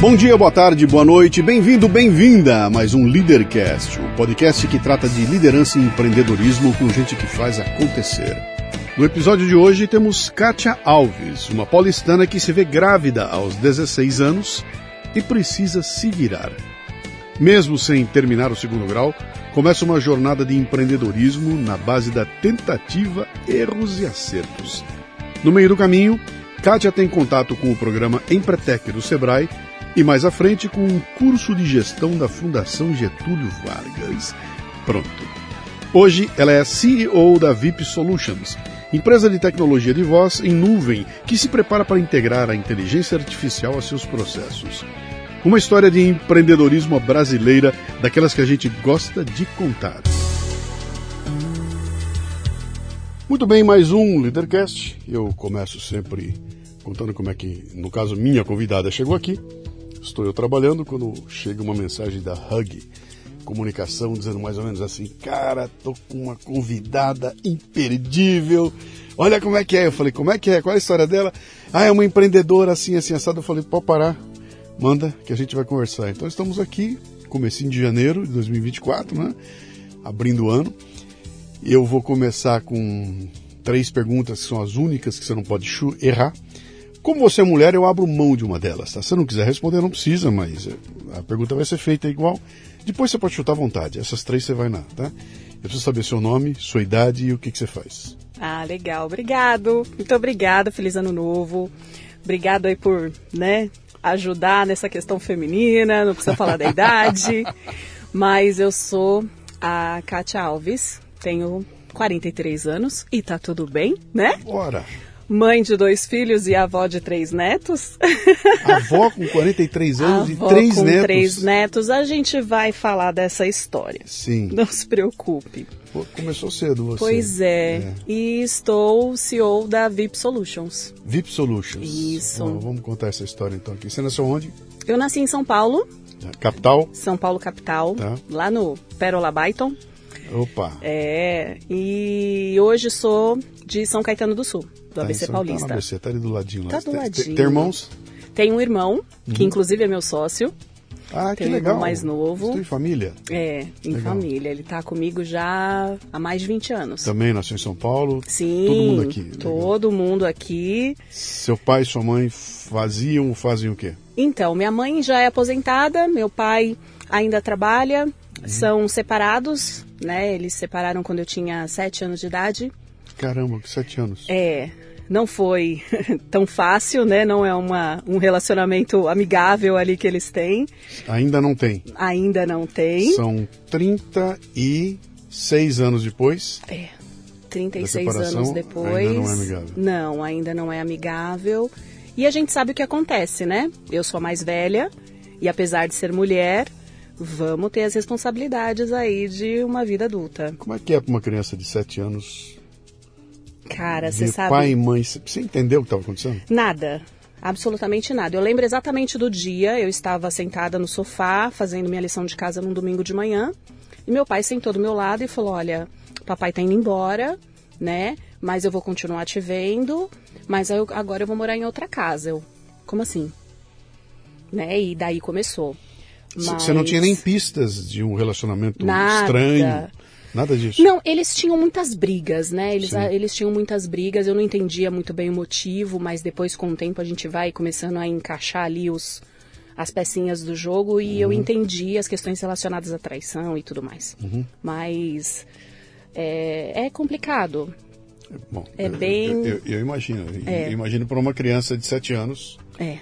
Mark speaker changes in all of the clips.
Speaker 1: Bom dia, boa tarde, boa noite, bem-vindo, bem-vinda a mais um Leadercast, o um podcast que trata de liderança e empreendedorismo com gente que faz acontecer. No episódio de hoje temos Kátia Alves, uma paulistana que se vê grávida aos 16 anos e precisa se virar. Mesmo sem terminar o segundo grau, começa uma jornada de empreendedorismo na base da tentativa, erros e acertos. No meio do caminho, Kátia tem contato com o programa Empretec do Sebrae e mais à frente com um curso de gestão da Fundação Getúlio Vargas. Pronto. Hoje ela é a CEO da VIP Solutions, empresa de tecnologia de voz em nuvem que se prepara para integrar a inteligência artificial a seus processos. Uma história de empreendedorismo brasileira, daquelas que a gente gosta de contar. Muito bem, mais um Leadercast. Eu começo sempre contando como é que, no caso, minha convidada chegou aqui. Estou eu trabalhando quando chega uma mensagem da Hug Comunicação dizendo mais ou menos assim: Cara, tô com uma convidada imperdível. Olha como é que é. Eu falei: Como é que é? Qual é a história dela? Ah, é uma empreendedora assim, assim, assado. Eu falei: Pode parar, manda que a gente vai conversar. Então estamos aqui, comecinho de janeiro de 2024, né? Abrindo o ano. Eu vou começar com três perguntas que são as únicas que você não pode errar. Como você é mulher, eu abro mão de uma delas, tá? Se você não quiser responder, não precisa, mas a pergunta vai ser feita igual. Depois você pode chutar à vontade. Essas três você vai na, tá? Eu preciso saber seu nome, sua idade e o que, que você faz.
Speaker 2: Ah, legal. Obrigado. Muito obrigada. Feliz ano novo. Obrigado aí por, né, ajudar nessa questão feminina. Não precisa falar da idade. Mas eu sou a Kátia Alves. Tenho 43 anos e tá tudo bem, né?
Speaker 1: Bora!
Speaker 2: Mãe de dois filhos e avó de três netos.
Speaker 1: Avó com 43 anos avó e três
Speaker 2: com
Speaker 1: netos.
Speaker 2: três netos. A gente vai falar dessa história.
Speaker 1: Sim.
Speaker 2: Não se preocupe.
Speaker 1: Pô, começou cedo você.
Speaker 2: Pois é. é. E estou CEO da VIP Solutions.
Speaker 1: VIP Solutions.
Speaker 2: Isso.
Speaker 1: Bom, vamos contar essa história então aqui. Você nasceu onde?
Speaker 2: Eu nasci em São Paulo.
Speaker 1: Capital?
Speaker 2: São Paulo, capital. Tá. Lá no Pérola Byton.
Speaker 1: Opa!
Speaker 2: É, e hoje sou de São Caetano do Sul do
Speaker 1: tá
Speaker 2: ABC Paulista.
Speaker 1: Tá, ABC, tá ali do ladinho lá.
Speaker 2: Tá do ladinho.
Speaker 1: Tem irmãos?
Speaker 2: Tem um irmão, que uhum. inclusive é meu sócio.
Speaker 1: Ah, que
Speaker 2: Tem um
Speaker 1: legal.
Speaker 2: irmão mais novo.
Speaker 1: Você tem família?
Speaker 2: É, em legal. família. Ele tá comigo já há mais de 20 anos.
Speaker 1: Também nasceu em São Paulo?
Speaker 2: Sim.
Speaker 1: Todo mundo aqui?
Speaker 2: Todo legal. mundo aqui.
Speaker 1: Seu pai e sua mãe faziam ou fazem o quê?
Speaker 2: Então, minha mãe já é aposentada, meu pai ainda trabalha, uhum. são separados, né? Eles se separaram quando eu tinha 7 anos de idade.
Speaker 1: Caramba, que 7 anos.
Speaker 2: É, não foi tão fácil, né? Não é uma, um relacionamento amigável ali que eles têm.
Speaker 1: Ainda não tem.
Speaker 2: Ainda não tem.
Speaker 1: São 36 anos depois.
Speaker 2: É. 36 anos depois.
Speaker 1: Ainda não é amigável.
Speaker 2: Não, ainda não é amigável. E a gente sabe o que acontece, né? Eu sou a mais velha e apesar de ser mulher, vamos ter as responsabilidades aí de uma vida adulta.
Speaker 1: Como é que é para uma criança de 7 anos
Speaker 2: Cara, você sabe.
Speaker 1: Pai e mãe, você entendeu o que estava acontecendo?
Speaker 2: Nada. Absolutamente nada. Eu lembro exatamente do dia. Eu estava sentada no sofá, fazendo minha lição de casa num domingo de manhã. E meu pai sentou do meu lado e falou: Olha, papai tá indo embora, né? Mas eu vou continuar te vendo. Mas eu, agora eu vou morar em outra casa. Eu, como assim? Né? E daí começou.
Speaker 1: Você mas... não tinha nem pistas de um relacionamento
Speaker 2: nada.
Speaker 1: estranho? Nada disso.
Speaker 2: Não, eles tinham muitas brigas, né? Eles, a, eles tinham muitas brigas. Eu não entendia muito bem o motivo, mas depois, com o tempo, a gente vai começando a encaixar ali os, as pecinhas do jogo e eu entendi as questões relacionadas à traição e tudo mais. Mas é, é complicado.
Speaker 1: Bom,
Speaker 2: É
Speaker 1: eu-
Speaker 2: bem-
Speaker 1: Eu, eu- eu imagino. Eu
Speaker 2: É.
Speaker 1: imagino para uma criança de 7 anos.
Speaker 2: É.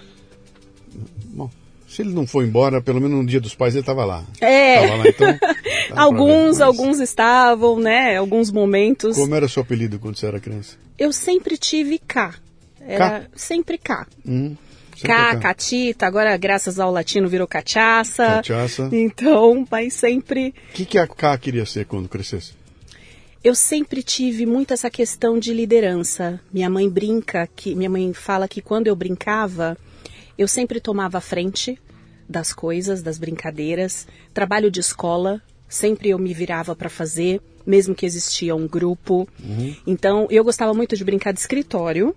Speaker 1: Bom, se ele não foi embora, pelo menos no dia dos pais ele estava lá.
Speaker 2: É.
Speaker 1: Tava lá, então. pra ver,
Speaker 2: Alguns, alguns estavam, né? Alguns momentos.
Speaker 1: Como era seu apelido quando você era criança?
Speaker 2: Eu sempre tive K. Era sempre K.
Speaker 1: Hum, sempre
Speaker 2: K,
Speaker 1: K.
Speaker 2: catita, agora graças ao latino virou cachaça.
Speaker 1: Cachaça.
Speaker 2: Então, mas sempre
Speaker 1: O que, que a K queria ser quando crescesse?
Speaker 2: eu sempre tive muito essa questão de liderança. Minha mãe brinca que minha mãe fala que quando eu brincava, eu sempre tomava a frente das coisas, das brincadeiras. Trabalho de escola, sempre eu me virava para fazer, mesmo que existia um grupo. Então, eu gostava muito de brincar de escritório.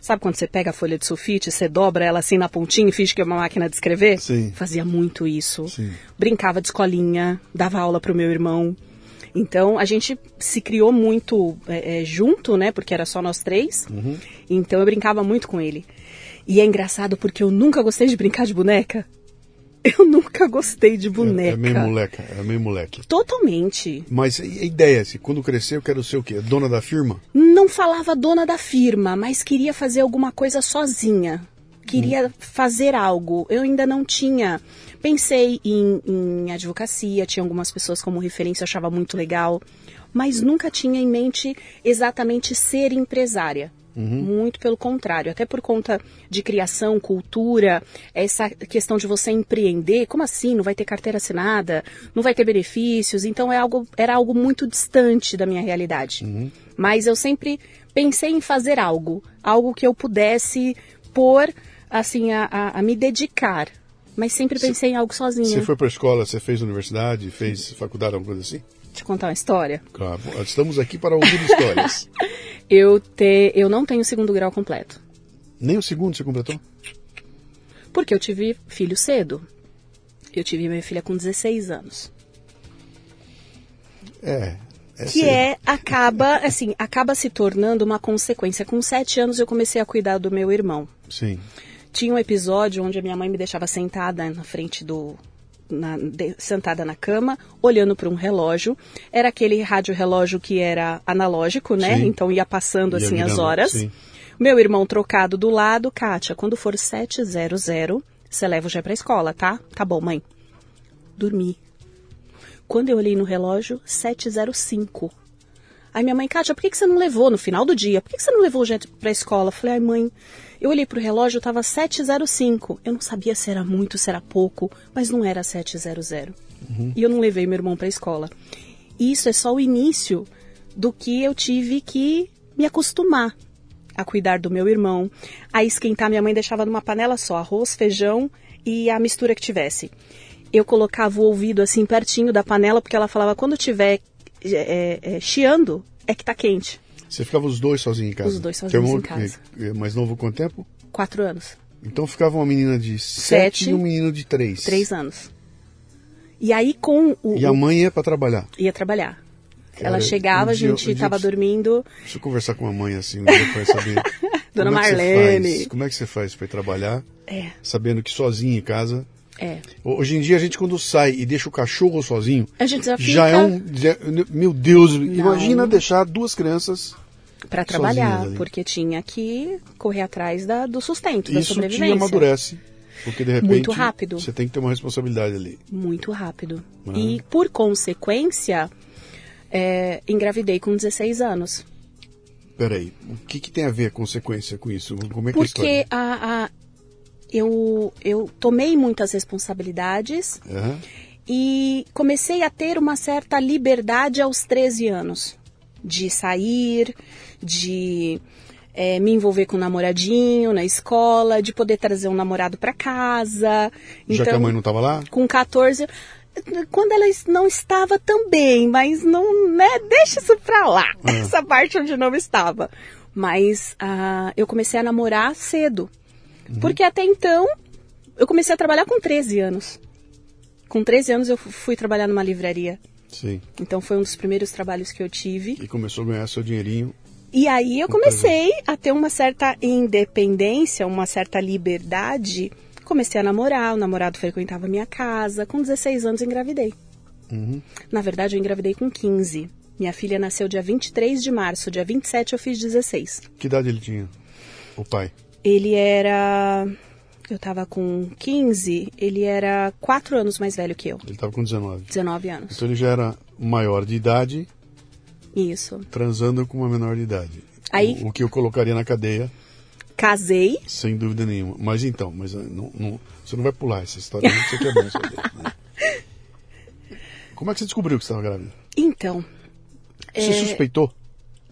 Speaker 2: Sabe quando você pega a folha de sulfite, você dobra ela assim na pontinha e finge que é uma máquina de escrever?
Speaker 1: Sim.
Speaker 2: Fazia muito isso.
Speaker 1: Sim.
Speaker 2: Brincava de escolinha, dava aula pro meu irmão. Então a gente se criou muito é, é, junto, né? Porque era só nós três. Então eu brincava muito com ele. E é engraçado porque eu nunca gostei de brincar de boneca. Eu nunca gostei de
Speaker 1: É,
Speaker 2: boneca.
Speaker 1: é meio moleca, é meio moleque.
Speaker 2: Totalmente.
Speaker 1: Mas a ideia, se quando crescer eu quero ser o quê? Dona da firma?
Speaker 2: Não falava dona da firma, mas queria fazer alguma coisa sozinha. Queria fazer algo. Eu ainda não tinha. Pensei em, em advocacia, tinha algumas pessoas como referência, eu achava muito legal, mas nunca tinha em mente exatamente ser empresária. Muito pelo contrário, até por conta de criação, cultura, essa questão de você empreender, como assim? Não vai ter carteira assinada, não vai ter benefícios, então é algo, era algo muito distante da minha realidade. Mas eu sempre pensei em fazer algo, algo que eu pudesse pôr, assim, a, a- a me dedicar. Mas sempre pensei em algo sozinha.
Speaker 1: Você foi para escola, você fez universidade, fez faculdade, alguma coisa assim?
Speaker 2: Te contar uma história.
Speaker 1: Claro, estamos aqui para ouvir histórias.
Speaker 2: Eu, te, eu não tenho segundo grau completo.
Speaker 1: Nem o segundo você completou?
Speaker 2: Porque eu tive filho cedo. Eu tive minha filha com 16 anos.
Speaker 1: É. é
Speaker 2: que
Speaker 1: cedo.
Speaker 2: é, acaba, assim, acaba se tornando uma consequência. Com 7 anos eu comecei a cuidar do meu irmão.
Speaker 1: Sim.
Speaker 2: Tinha um episódio onde a minha mãe me deixava sentada na frente do. Na- de- sentada na cama, olhando para um relógio. Era aquele rádio relógio que era analógico, né?
Speaker 1: Sim.
Speaker 2: Então ia passando
Speaker 1: Ia
Speaker 2: assim as
Speaker 1: virando,
Speaker 2: horas.
Speaker 1: sim.
Speaker 2: Meu irmão trocado do lado, Kátia, quando for 700, você leva o Gé pra escola, tá? Tá bom, mãe. Dormi. Quando eu olhei no relógio, 705. Aí minha mãe, Kátia, por que, que você não levou no final do dia? Por que, que você não levou o Gé pra escola? Eu falei, ai mãe, eu olhei pro relógio, tava 705. Eu não sabia se era muito, se era pouco, mas não era 700. E eu não levei meu irmão pra escola. E isso é só o início do que eu tive que me acostumar a cuidar do meu irmão, a esquentar. Minha mãe deixava numa panela só arroz, feijão e a mistura que tivesse. Eu colocava o ouvido assim pertinho da panela porque ela falava quando tiver é, é, chiando é que tá quente.
Speaker 1: Você ficava os dois sozinhos em casa?
Speaker 2: Os dois sozinhos
Speaker 1: Teu irmão
Speaker 2: em casa.
Speaker 1: é mais novo quanto tempo?
Speaker 2: Quatro anos,
Speaker 1: Então ficava uma menina de sete,
Speaker 2: Sete.
Speaker 1: e um menino de três.
Speaker 2: três anos. E aí com o,
Speaker 1: E a mãe ia para trabalhar.
Speaker 2: ia trabalhar.
Speaker 1: Cara,
Speaker 2: Ela chegava,
Speaker 1: um
Speaker 2: a
Speaker 1: dia-
Speaker 2: gente
Speaker 1: um dia
Speaker 2: tava
Speaker 1: eu-
Speaker 2: dormindo.
Speaker 1: Deixa eu conversar com a mãe assim, um dia pra saber.
Speaker 2: Dona
Speaker 1: como é que você
Speaker 2: Marlene.
Speaker 1: faz? Como é que você faz para ir trabalhar,
Speaker 2: É,
Speaker 1: sabendo que sozinho em casa?
Speaker 2: É.
Speaker 1: Hoje em dia a gente quando sai e deixa o cachorro sozinho,
Speaker 2: A gente já fica
Speaker 1: já é um, já- meu Deus, imagina deixar duas crianças.
Speaker 2: para trabalhar, porque tinha que correr atrás da, do sustento, da
Speaker 1: Isso te
Speaker 2: sobrevivência.
Speaker 1: amadurece, porque de repente
Speaker 2: Muito rápido.
Speaker 1: você tem que ter uma responsabilidade ali.
Speaker 2: Muito rápido.
Speaker 1: Ah.
Speaker 2: E, por consequência, é, engravidei com 16 anos.
Speaker 1: Peraí, o que, que tem a ver a consequência com isso? Como é que é
Speaker 2: Porque
Speaker 1: história?
Speaker 2: a, a- eu, eu tomei muitas responsabilidades
Speaker 1: Aham.
Speaker 2: e comecei a ter uma certa liberdade aos 13 anos. De sair, de é, me envolver com um namoradinho na escola, de poder trazer um namorado para casa.
Speaker 1: Já que a mãe não estava lá?
Speaker 2: com 14, quando ela não estava também, mas não, né, deixa isso pra lá,
Speaker 1: Ah.
Speaker 2: essa parte onde não estava. Mas ah, eu comecei a namorar cedo,
Speaker 1: Uhum.
Speaker 2: porque até então eu comecei a trabalhar com 13 anos. Com 13 anos eu fu- fui trabalhar numa livraria.
Speaker 1: Sim.
Speaker 2: Então foi um dos primeiros trabalhos que eu tive.
Speaker 1: E começou a ganhar seu dinheirinho.
Speaker 2: E aí eu
Speaker 1: Com 13
Speaker 2: comecei a ter uma certa independência, uma certa liberdade Comecei a namorar, o namorado frequentava minha casa. Com 16 anos engravidei.
Speaker 1: Uhum.
Speaker 2: Na verdade, eu engravidei com 15. Minha filha nasceu dia 23 de março, dia 27 eu fiz 16.
Speaker 1: Que idade ele tinha? O pai?
Speaker 2: Ele era. Eu tava com 15, ele era 4 anos mais velho que eu.
Speaker 1: Ele estava com 19.
Speaker 2: 19 anos.
Speaker 1: Então ele já era maior de idade,
Speaker 2: Isso.
Speaker 1: transando com uma menor de idade.
Speaker 2: Aí-
Speaker 1: O, o que eu colocaria na cadeia,
Speaker 2: Casei.
Speaker 1: sem dúvida nenhuma. Mas então, mas ah, não, não- você não vai pular essa história, não, isso aqui é bom saber. né? Como é que você descobriu que você estava grávida?
Speaker 2: Então,
Speaker 1: Você
Speaker 2: É.
Speaker 1: suspeitou?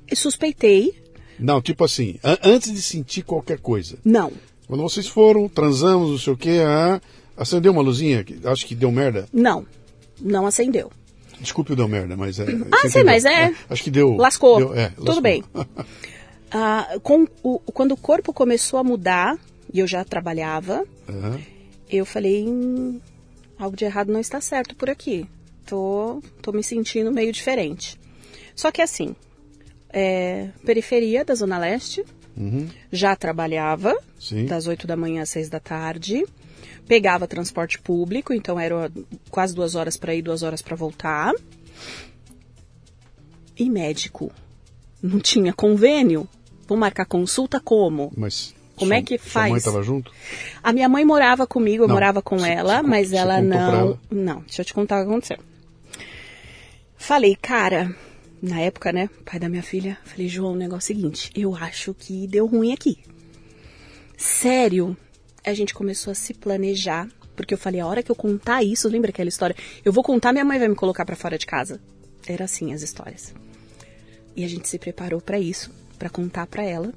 Speaker 2: eu suspeitei.
Speaker 1: Não, tipo assim, an- antes de sentir qualquer coisa.
Speaker 2: Não.
Speaker 1: Quando vocês foram, transamos, não sei o quê, ah, acendeu uma luzinha, acho que deu merda.
Speaker 2: Não. Não acendeu.
Speaker 1: Desculpe o deu merda, mas é.
Speaker 2: Ah,
Speaker 1: você
Speaker 2: sim, mas é-
Speaker 1: Acho que deu.
Speaker 2: Lascou.
Speaker 1: deu- é,
Speaker 2: Tudo
Speaker 1: lascou.
Speaker 2: bem. Ah, com o, quando o corpo começou a mudar, e eu já trabalhava,
Speaker 1: Aham.
Speaker 2: eu falei, "Hum, algo de errado não está certo por aqui. Tô, tô me sentindo meio diferente. Só que assim, é, periferia da Zona Leste,
Speaker 1: Uhum.
Speaker 2: já trabalhava,
Speaker 1: Sim.
Speaker 2: das 8 da manhã às 6 da tarde, pegava transporte público, então eram quase duas horas para ir, duas horas para voltar. E médico. Não tinha convênio. Vou marcar consulta como?
Speaker 1: Mas.
Speaker 2: Como
Speaker 1: sua-
Speaker 2: é que
Speaker 1: Sua mãe
Speaker 2: faz?
Speaker 1: estava junto?
Speaker 2: A minha mãe morava comigo, eu
Speaker 1: Não,
Speaker 2: morava com
Speaker 1: você-
Speaker 2: ela,
Speaker 1: você-
Speaker 2: mas ela não.
Speaker 1: ela?
Speaker 2: Não, deixa eu te contar o que aconteceu. Falei, cara, na época, né, pai da minha filha, falei, João, o negócio é o seguinte, eu acho que deu ruim aqui. Sério, a gente começou a se planejar, porque eu falei, a hora que eu contar isso, lembra aquela história? Eu vou contar, minha mãe vai me colocar pra fora de casa. Era assim as histórias. E a gente se preparou pra isso, pra contar pra ela.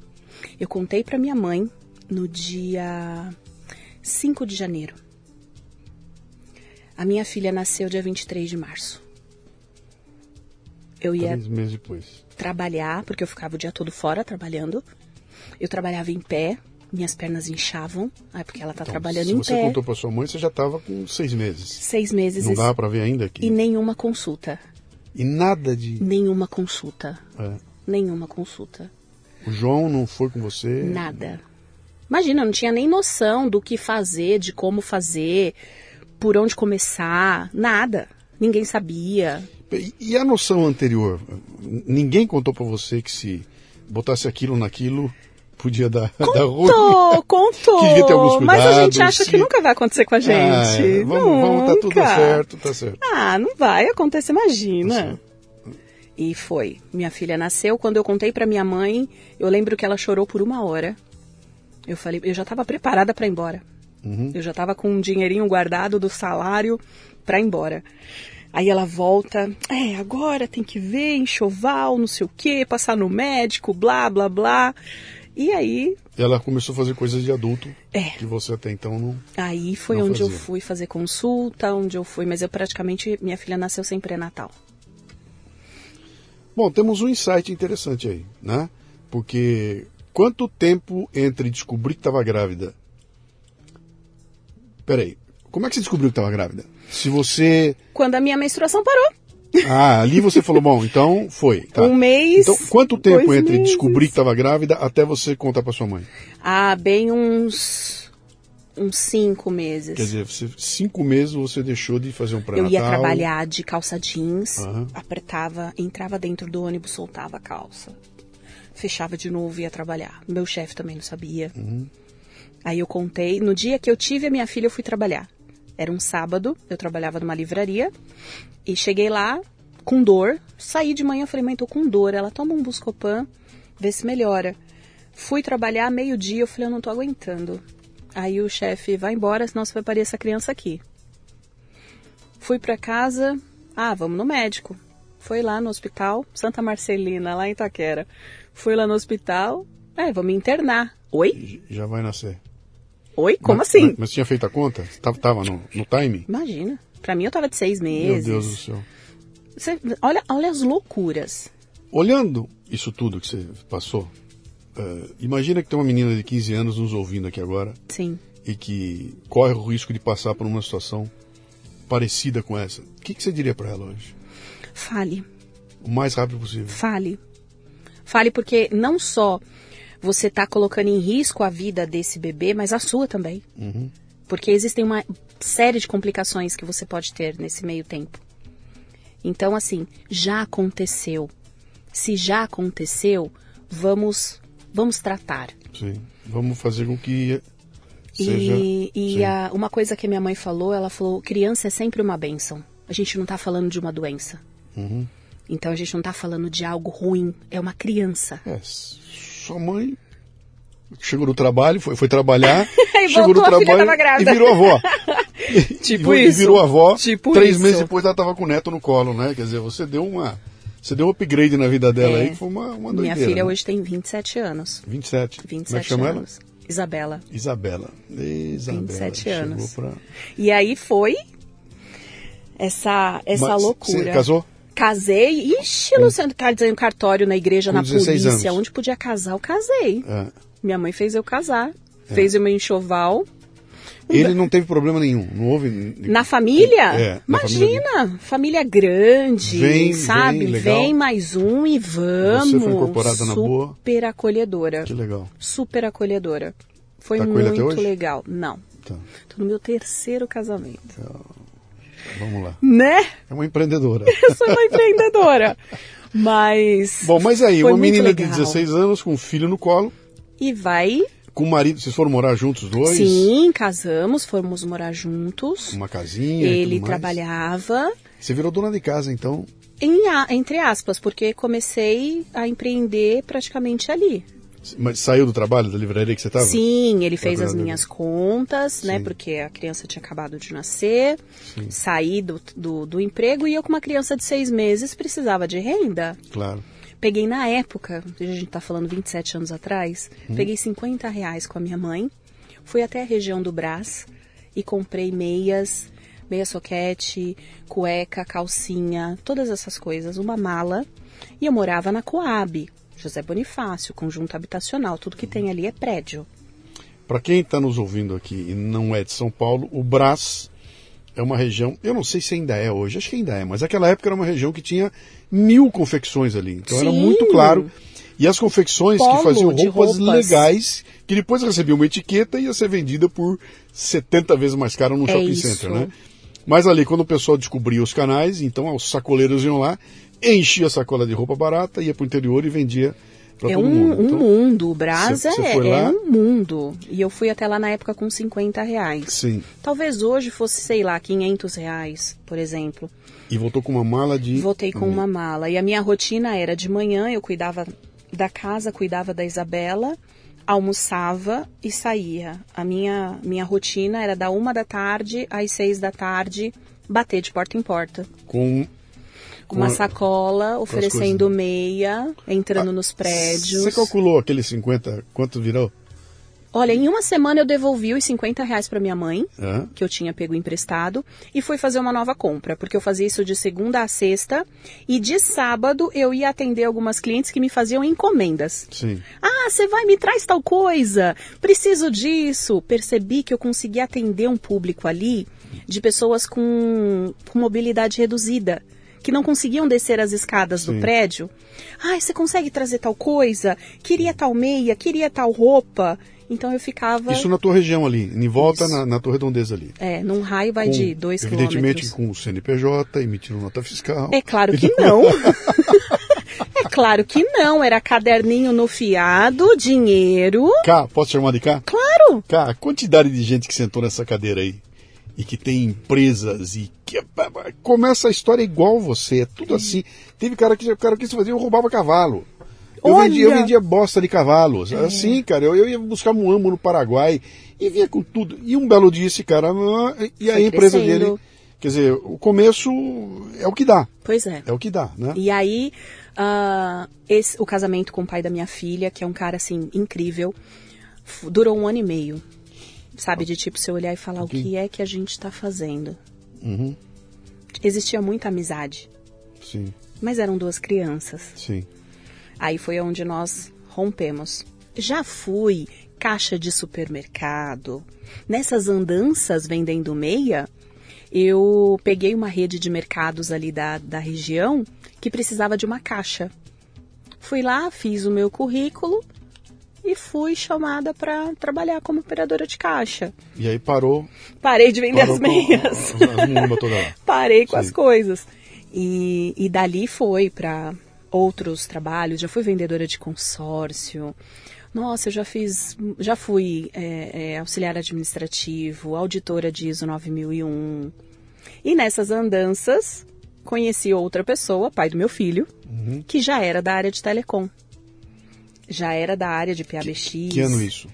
Speaker 2: Eu contei pra minha mãe no dia 5 de janeiro. A minha filha nasceu dia 23 de março. Eu ia
Speaker 1: Três meses depois.
Speaker 2: trabalhar, porque eu ficava o dia todo fora trabalhando. Eu trabalhava em pé, minhas pernas inchavam, ah, porque ela tá
Speaker 1: Então,
Speaker 2: trabalhando
Speaker 1: se
Speaker 2: em
Speaker 1: você
Speaker 2: pé.
Speaker 1: contou pra sua mãe, você já estava com seis meses.
Speaker 2: Seis meses
Speaker 1: Não dava pra ver ainda que.
Speaker 2: e nenhuma consulta.
Speaker 1: E nada de.
Speaker 2: Nenhuma consulta.
Speaker 1: É.
Speaker 2: Nenhuma consulta.
Speaker 1: O João não foi com você?
Speaker 2: Nada. Imagina, eu não tinha nem noção do que fazer, de como fazer, por onde começar, nada. Ninguém sabia.
Speaker 1: E- a noção anterior? Ninguém contou pra você que se botasse aquilo naquilo, podia dar, dar ruim?
Speaker 2: Contou, contou. Mas a gente acha que nunca vai acontecer com a gente.
Speaker 1: Ah, é. vamos, vamos, tá tudo certo, tá certo.
Speaker 2: Ah, não vai acontecer,
Speaker 1: Tá
Speaker 2: imagina.
Speaker 1: certo.
Speaker 2: E foi. Minha filha nasceu. Quando eu contei pra minha mãe, eu lembro que ela chorou por uma hora. Eu falei, eu já estava preparada pra ir embora.
Speaker 1: Uhum.
Speaker 2: Eu já estava com um dinheirinho guardado do salário pra ir embora. Aí ela volta, é, agora tem que ver enxoval, não sei o quê, passar no médico, blá, blá, blá. E aí,
Speaker 1: Ela começou a fazer coisas de adulto
Speaker 2: É.
Speaker 1: que você até então não.
Speaker 2: aí foi
Speaker 1: Não
Speaker 2: onde eu
Speaker 1: fazia.
Speaker 2: fui fazer consulta, onde eu fui, mas eu praticamente, minha filha nasceu sem pré-natal.
Speaker 1: Bom, temos um insight interessante aí, né? Porque quanto tempo entre descobrir que estava grávida? Peraí, como é que você descobriu que estava grávida? Se você.
Speaker 2: Quando a minha menstruação parou,
Speaker 1: Ah, ali você falou, bom, então foi. Tá.
Speaker 2: um mês.
Speaker 1: Então, quanto tempo entre
Speaker 2: meses.
Speaker 1: descobrir que estava grávida até você contar para sua mãe?
Speaker 2: Ah, bem uns. uns cinco meses.
Speaker 1: Quer dizer, você- cinco meses você deixou de fazer um
Speaker 2: eu
Speaker 1: pré-natal.
Speaker 2: ia trabalhar de calça jeans,
Speaker 1: Aham.
Speaker 2: apertava, entrava dentro do ônibus, soltava a calça. Fechava de novo e ia trabalhar. Meu chefe também não sabia.
Speaker 1: Uhum.
Speaker 2: Aí eu contei, no dia que eu tive a minha filha, eu fui trabalhar. Era um sábado, eu trabalhava numa livraria e cheguei lá com dor. Saí de manhã, falei, mãe, tô com dor. Ela toma um Buscopan, vê se melhora. Fui trabalhar meio-dia, eu falei, eu não tô aguentando. Aí o chefe, vai embora, senão você vai parir essa criança aqui. Fui pra casa, ah, vamos no médico. Foi lá no hospital, Santa Marcelina, lá em Itaquera. Fui lá no hospital, é, me internar. Oi?
Speaker 1: Já vai nascer.
Speaker 2: Oi? Como
Speaker 1: Mas-
Speaker 2: assim?
Speaker 1: Mas, mas tinha feito a conta? Tava, tava no, no time?
Speaker 2: Imagina. Pra mim eu tava de seis
Speaker 1: Meu
Speaker 2: meses.
Speaker 1: Deus do céu.
Speaker 2: Você- olha, olha as loucuras.
Speaker 1: Olhando isso tudo que você passou, eh, imagina que tem uma menina de 15 anos nos ouvindo aqui agora
Speaker 2: Sim.
Speaker 1: e que corre o risco de passar por uma situação parecida com essa. O que, que você diria para ela hoje?
Speaker 2: Fale.
Speaker 1: O mais rápido possível.
Speaker 2: Fale. Fale porque não só você tá colocando em risco a vida desse bebê, mas a sua também.
Speaker 1: Uhum.
Speaker 2: Porque existem uma série de complicações que você pode ter nesse meio tempo. Então, assim, já aconteceu. Se já aconteceu, vamos, vamos tratar.
Speaker 1: Sim. Vamos fazer com que seja.
Speaker 2: E, e a- uma coisa que minha mãe falou, ela falou: criança é sempre uma bênção. A gente não tá falando de uma doença.
Speaker 1: Uhum.
Speaker 2: Então a gente não tá falando de algo ruim. É uma criança.
Speaker 1: É, sua mãe chegou no trabalho, foi, foi trabalhar,
Speaker 2: E
Speaker 1: chegou no trabalho e virou avó.
Speaker 2: Tipo
Speaker 1: e,
Speaker 2: isso.
Speaker 1: E virou avó.
Speaker 2: Tipo
Speaker 1: três
Speaker 2: isso.
Speaker 1: meses depois ela tava com o neto no colo, né? Quer dizer, você deu uma. Você deu um upgrade na vida dela
Speaker 2: É.
Speaker 1: aí, que foi uma, uma
Speaker 2: Minha
Speaker 1: doideira.
Speaker 2: filha
Speaker 1: né?
Speaker 2: hoje tem 27 anos.
Speaker 1: 27.
Speaker 2: 27
Speaker 1: Como é que chama
Speaker 2: anos. Isabela.
Speaker 1: ela? Isabela. Isabela.
Speaker 2: 27
Speaker 1: chegou
Speaker 2: anos.
Speaker 1: Pra...
Speaker 2: E aí foi essa, essa
Speaker 1: Mas
Speaker 2: loucura.
Speaker 1: Você casou?
Speaker 2: Casei. Ixi, Luciano, casei no cartório, na igreja,
Speaker 1: Com
Speaker 2: na
Speaker 1: 16
Speaker 2: polícia.
Speaker 1: anos.
Speaker 2: Onde podia casar, eu casei.
Speaker 1: É.
Speaker 2: Minha mãe fez eu casar. Fez o meu enxoval.
Speaker 1: Ele não teve problema nenhum. Não houve.
Speaker 2: Na família?
Speaker 1: É, na
Speaker 2: Imagina, família, grande,
Speaker 1: Vem,
Speaker 2: sabe?
Speaker 1: vem, legal.
Speaker 2: mais um e vamos.
Speaker 1: Você foi incorporada na boa?
Speaker 2: Super acolhedora.
Speaker 1: Que legal.
Speaker 2: Super acolhedora. Foi
Speaker 1: Tá
Speaker 2: muito legal. Não.
Speaker 1: Tá.
Speaker 2: Tô no meu terceiro casamento.
Speaker 1: Vamos lá.
Speaker 2: Né?
Speaker 1: É uma empreendedora.
Speaker 2: Eu sou uma empreendedora. Mas.
Speaker 1: Bom, mas aí, uma menina de
Speaker 2: legal.
Speaker 1: 16 anos com um filho no colo,
Speaker 2: E vai.
Speaker 1: com o marido, vocês foram morar juntos os dois?
Speaker 2: Sim, casamos, fomos morar juntos.
Speaker 1: Uma casinha.
Speaker 2: Ele trabalhava.
Speaker 1: Você virou dona de casa, então.
Speaker 2: Em, entre aspas, porque comecei a empreender praticamente ali.
Speaker 1: Mas saiu do trabalho, da livraria que você estava?
Speaker 2: Sim, ele fez as minhas contas, né?
Speaker 1: Sim.
Speaker 2: Porque a criança tinha acabado de nascer, saí do, do, do emprego e eu, com uma criança de seis meses, precisava de renda.
Speaker 1: Claro.
Speaker 2: Peguei na época, a gente tá falando 27 anos atrás,
Speaker 1: Hum.
Speaker 2: peguei 50 reais com a minha mãe, fui até a região do Brás e comprei meias, meia soquete, cueca, calcinha, todas essas coisas, uma mala. E eu morava na Coab, José Bonifácio, conjunto habitacional, tudo que tem ali é prédio.
Speaker 1: Para quem está nos ouvindo aqui e não é de São Paulo, o Brás é uma região, eu não sei se ainda é hoje, acho que ainda é, mas naquela época era uma região que tinha mil confecções ali. Então era
Speaker 2: Sim.
Speaker 1: muito claro. E as confecções
Speaker 2: Polo
Speaker 1: que faziam roupas,
Speaker 2: roupas.
Speaker 1: legais, que depois recebiam uma etiqueta e ia ser vendida por 70 vezes mais caro no
Speaker 2: É
Speaker 1: shopping
Speaker 2: isso.
Speaker 1: center, né? Mas ali, quando o pessoal descobria os canais, então os sacoleiros iam lá, enchia a sacola de roupa barata, ia pro interior e vendia para
Speaker 2: É
Speaker 1: todo
Speaker 2: um,
Speaker 1: mundo.
Speaker 2: um
Speaker 1: Então,
Speaker 2: mundo, o Brás
Speaker 1: Cê- cê
Speaker 2: é, é
Speaker 1: lá?
Speaker 2: um mundo. E eu fui até lá na época com 50 reais.
Speaker 1: Sim.
Speaker 2: Talvez hoje fosse, sei lá, 500 reais, por exemplo.
Speaker 1: E voltou com uma mala de.
Speaker 2: Voltei com uma mala. E a minha rotina era de manhã, eu cuidava da casa, cuidava da Isabela, almoçava e saía. A minha, minha rotina era da uma da tarde às seis da tarde, bater de porta em porta.
Speaker 1: Com.
Speaker 2: Com uma
Speaker 1: a-
Speaker 2: sacola, oferecendo meia, entrando nos prédios.
Speaker 1: Você calculou aqueles 50, quanto virou?
Speaker 2: Olha, em uma semana eu devolvi os 50 reais para minha mãe, que eu tinha pego emprestado, e fui fazer uma nova compra, porque eu fazia isso de segunda a sexta, e de sábado eu ia atender algumas clientes que me faziam encomendas.
Speaker 1: Sim.
Speaker 2: Ah, você vai me traz tal coisa, preciso disso. Percebi que eu consegui atender um público ali de pessoas com, com mobilidade reduzida, que não conseguiam descer as escadas
Speaker 1: Sim.
Speaker 2: do prédio. Ah, você consegue trazer tal coisa? Queria tal meia, queria tal roupa. Então eu ficava
Speaker 1: Isso na tua região ali, em volta na, na tua redondeza ali.
Speaker 2: é, num raio vai
Speaker 1: Com-
Speaker 2: de dois
Speaker 1: Evidentemente
Speaker 2: quilômetros.
Speaker 1: com o CNPJ, emitindo nota fiscal.
Speaker 2: É claro que não. é claro que não. Era caderninho no fiado, dinheiro.
Speaker 1: Cá, posso chamar de cá?
Speaker 2: Claro.
Speaker 1: Cá, a quantidade de gente que sentou nessa cadeira aí e que tem empresas e que começa a história igual você, é tudo assim. Teve cara que cara quis fazer, eu roubava cavalo. Eu vendia, eu vendia bosta de cavalos. Assim, cara, eu, eu ia buscar muambo no Paraguai e vinha com tudo. E um belo dia esse cara, ah, e a empresa dele, quer dizer, o começo é o que dá,
Speaker 2: Pois é.
Speaker 1: é o que dá, né?
Speaker 2: E aí, ah, esse, o casamento com o pai da minha filha, que é um cara assim incrível, durou um ano e meio. Sabe, de tipo, você olhar e falar o que é que a gente tá fazendo.
Speaker 1: Uhum,
Speaker 2: Existia muita amizade,
Speaker 1: sim,
Speaker 2: mas eram duas crianças.
Speaker 1: sim.
Speaker 2: Aí foi onde nós rompemos. Já fui caixa de supermercado. Nessas andanças vendendo meia, eu peguei uma rede de mercados ali da, da região que precisava de uma caixa. Fui lá, fiz o meu currículo e fui chamada para trabalhar como operadora de caixa.
Speaker 1: E aí parou.
Speaker 2: Parei de vender as
Speaker 1: com
Speaker 2: meias. Parei com
Speaker 1: Sim.
Speaker 2: as coisas. E, e dali foi para outros trabalhos. Já fui vendedora de consórcio. Nossa, eu já fiz, já fui é, é, auxiliar administrativo, auditora de ISO 9001. E nessas andanças, conheci outra pessoa, pai do meu filho,
Speaker 1: Uhum.
Speaker 2: que já era da área de telecom. Já era da área de PABX.
Speaker 1: Que ano isso?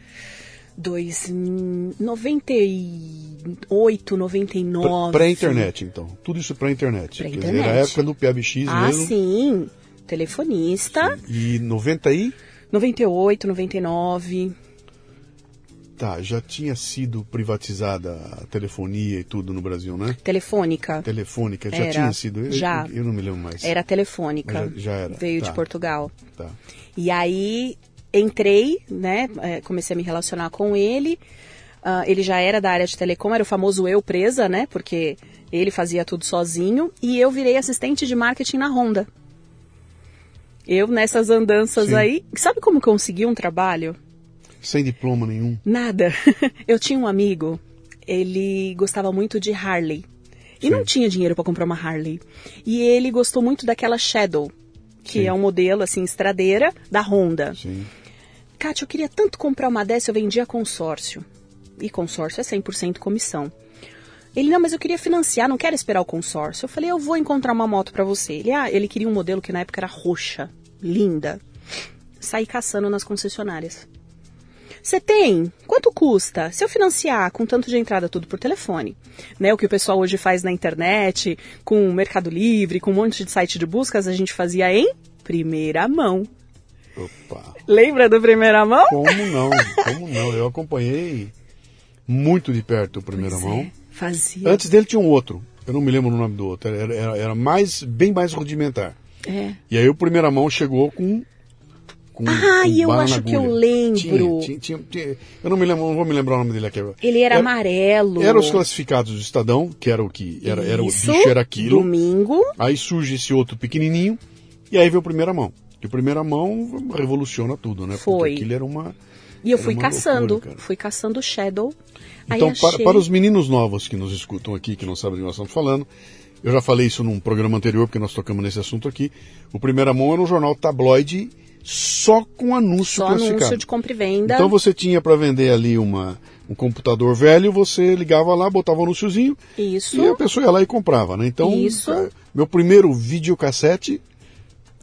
Speaker 2: Dois, hum, 98, 99.
Speaker 1: Pré-internet, então. Tudo isso pré-internet. Quer dizer,
Speaker 2: Pré-internet.
Speaker 1: Era a época do PABX
Speaker 2: Ah,
Speaker 1: mesmo.
Speaker 2: sim. Telefonista.
Speaker 1: E 90 aí,
Speaker 2: 98, 99.
Speaker 1: Tá, já tinha sido privatizada a telefonia e tudo no Brasil, né?
Speaker 2: Telefônica.
Speaker 1: Telefônica, já
Speaker 2: Era.
Speaker 1: tinha sido. Eu,
Speaker 2: Já.
Speaker 1: Eu, não me lembro mais.
Speaker 2: Era telefônica.
Speaker 1: Já- já era.
Speaker 2: Veio
Speaker 1: Tá.
Speaker 2: de Portugal.
Speaker 1: Tá.
Speaker 2: E aí entrei, né? é, Comecei a me relacionar com ele. Ah, ele já era da área de telecom, era o famoso eu presa, né? Porque ele fazia tudo sozinho. E eu virei assistente de marketing na Honda. Eu nessas andanças
Speaker 1: Sim.
Speaker 2: aí. Sabe como consegui um trabalho?
Speaker 1: Sem diploma nenhum.
Speaker 2: Nada. Eu tinha um amigo, ele gostava muito de Harley. E
Speaker 1: Sim.
Speaker 2: não tinha dinheiro para comprar uma Harley. E ele gostou muito daquela Shadow, que
Speaker 1: Sim.
Speaker 2: é um modelo assim estradeira da Honda.
Speaker 1: Sim.
Speaker 2: Kátia, eu queria tanto comprar uma dessa, eu vendia consórcio. E consórcio é 100% comissão. Ele, não, mas eu queria financiar, não quero esperar o consórcio. Eu falei, eu vou encontrar uma moto para você. Ele, ah, ele queria um modelo que na época era roxa, linda. Saí caçando nas concessionárias. Você tem? Quanto custa? Se eu financiar com tanto de entrada tudo por telefone, né? O que o pessoal hoje faz na internet, com o Mercado Livre, com um monte de site de buscas, a gente fazia em primeira mão.
Speaker 1: Opa.
Speaker 2: Lembra do primeira mão?
Speaker 1: Como não? Como não? Eu acompanhei muito de perto o primeira
Speaker 2: Pois
Speaker 1: mão.
Speaker 2: é, fazia.
Speaker 1: Antes dele tinha um outro. Eu não me lembro o nome do outro. Era, era, era mais, bem mais rudimentar.
Speaker 2: É.
Speaker 1: E aí o primeira mão chegou com. Com
Speaker 2: Ah,
Speaker 1: com
Speaker 2: eu acho que eu lembro.
Speaker 1: Tinha, tinha, tinha- eu não me lembro, não vou me lembrar o nome dele aqui agora.
Speaker 2: Ele era, amarelo.
Speaker 1: Eram os classificados do Estadão, que era o que era, era o bicho era aquilo.
Speaker 2: Domingo.
Speaker 1: Aí surge esse outro pequenininho e aí veio o primeira mão. E o primeira mão revoluciona tudo, né?
Speaker 2: Foi.
Speaker 1: Porque aquilo era uma
Speaker 2: E eu
Speaker 1: Era
Speaker 2: fui caçando.
Speaker 1: loucura,
Speaker 2: fui caçando Shadow.
Speaker 1: Então, para,
Speaker 2: achei-
Speaker 1: para os meninos novos que nos escutam aqui, que não sabem do que nós estamos falando, eu já falei isso num programa anterior, porque nós tocamos nesse assunto aqui. O Primeira Mão era um jornal tabloide só com anúncio
Speaker 2: Só
Speaker 1: classificado.
Speaker 2: anúncio de compra e venda.
Speaker 1: Então você tinha para vender ali uma, um computador velho, você ligava lá, botava um anúnciozinho
Speaker 2: Isso.
Speaker 1: e a pessoa ia lá e comprava, né? Então,
Speaker 2: Isso.
Speaker 1: cara, meu primeiro videocassete,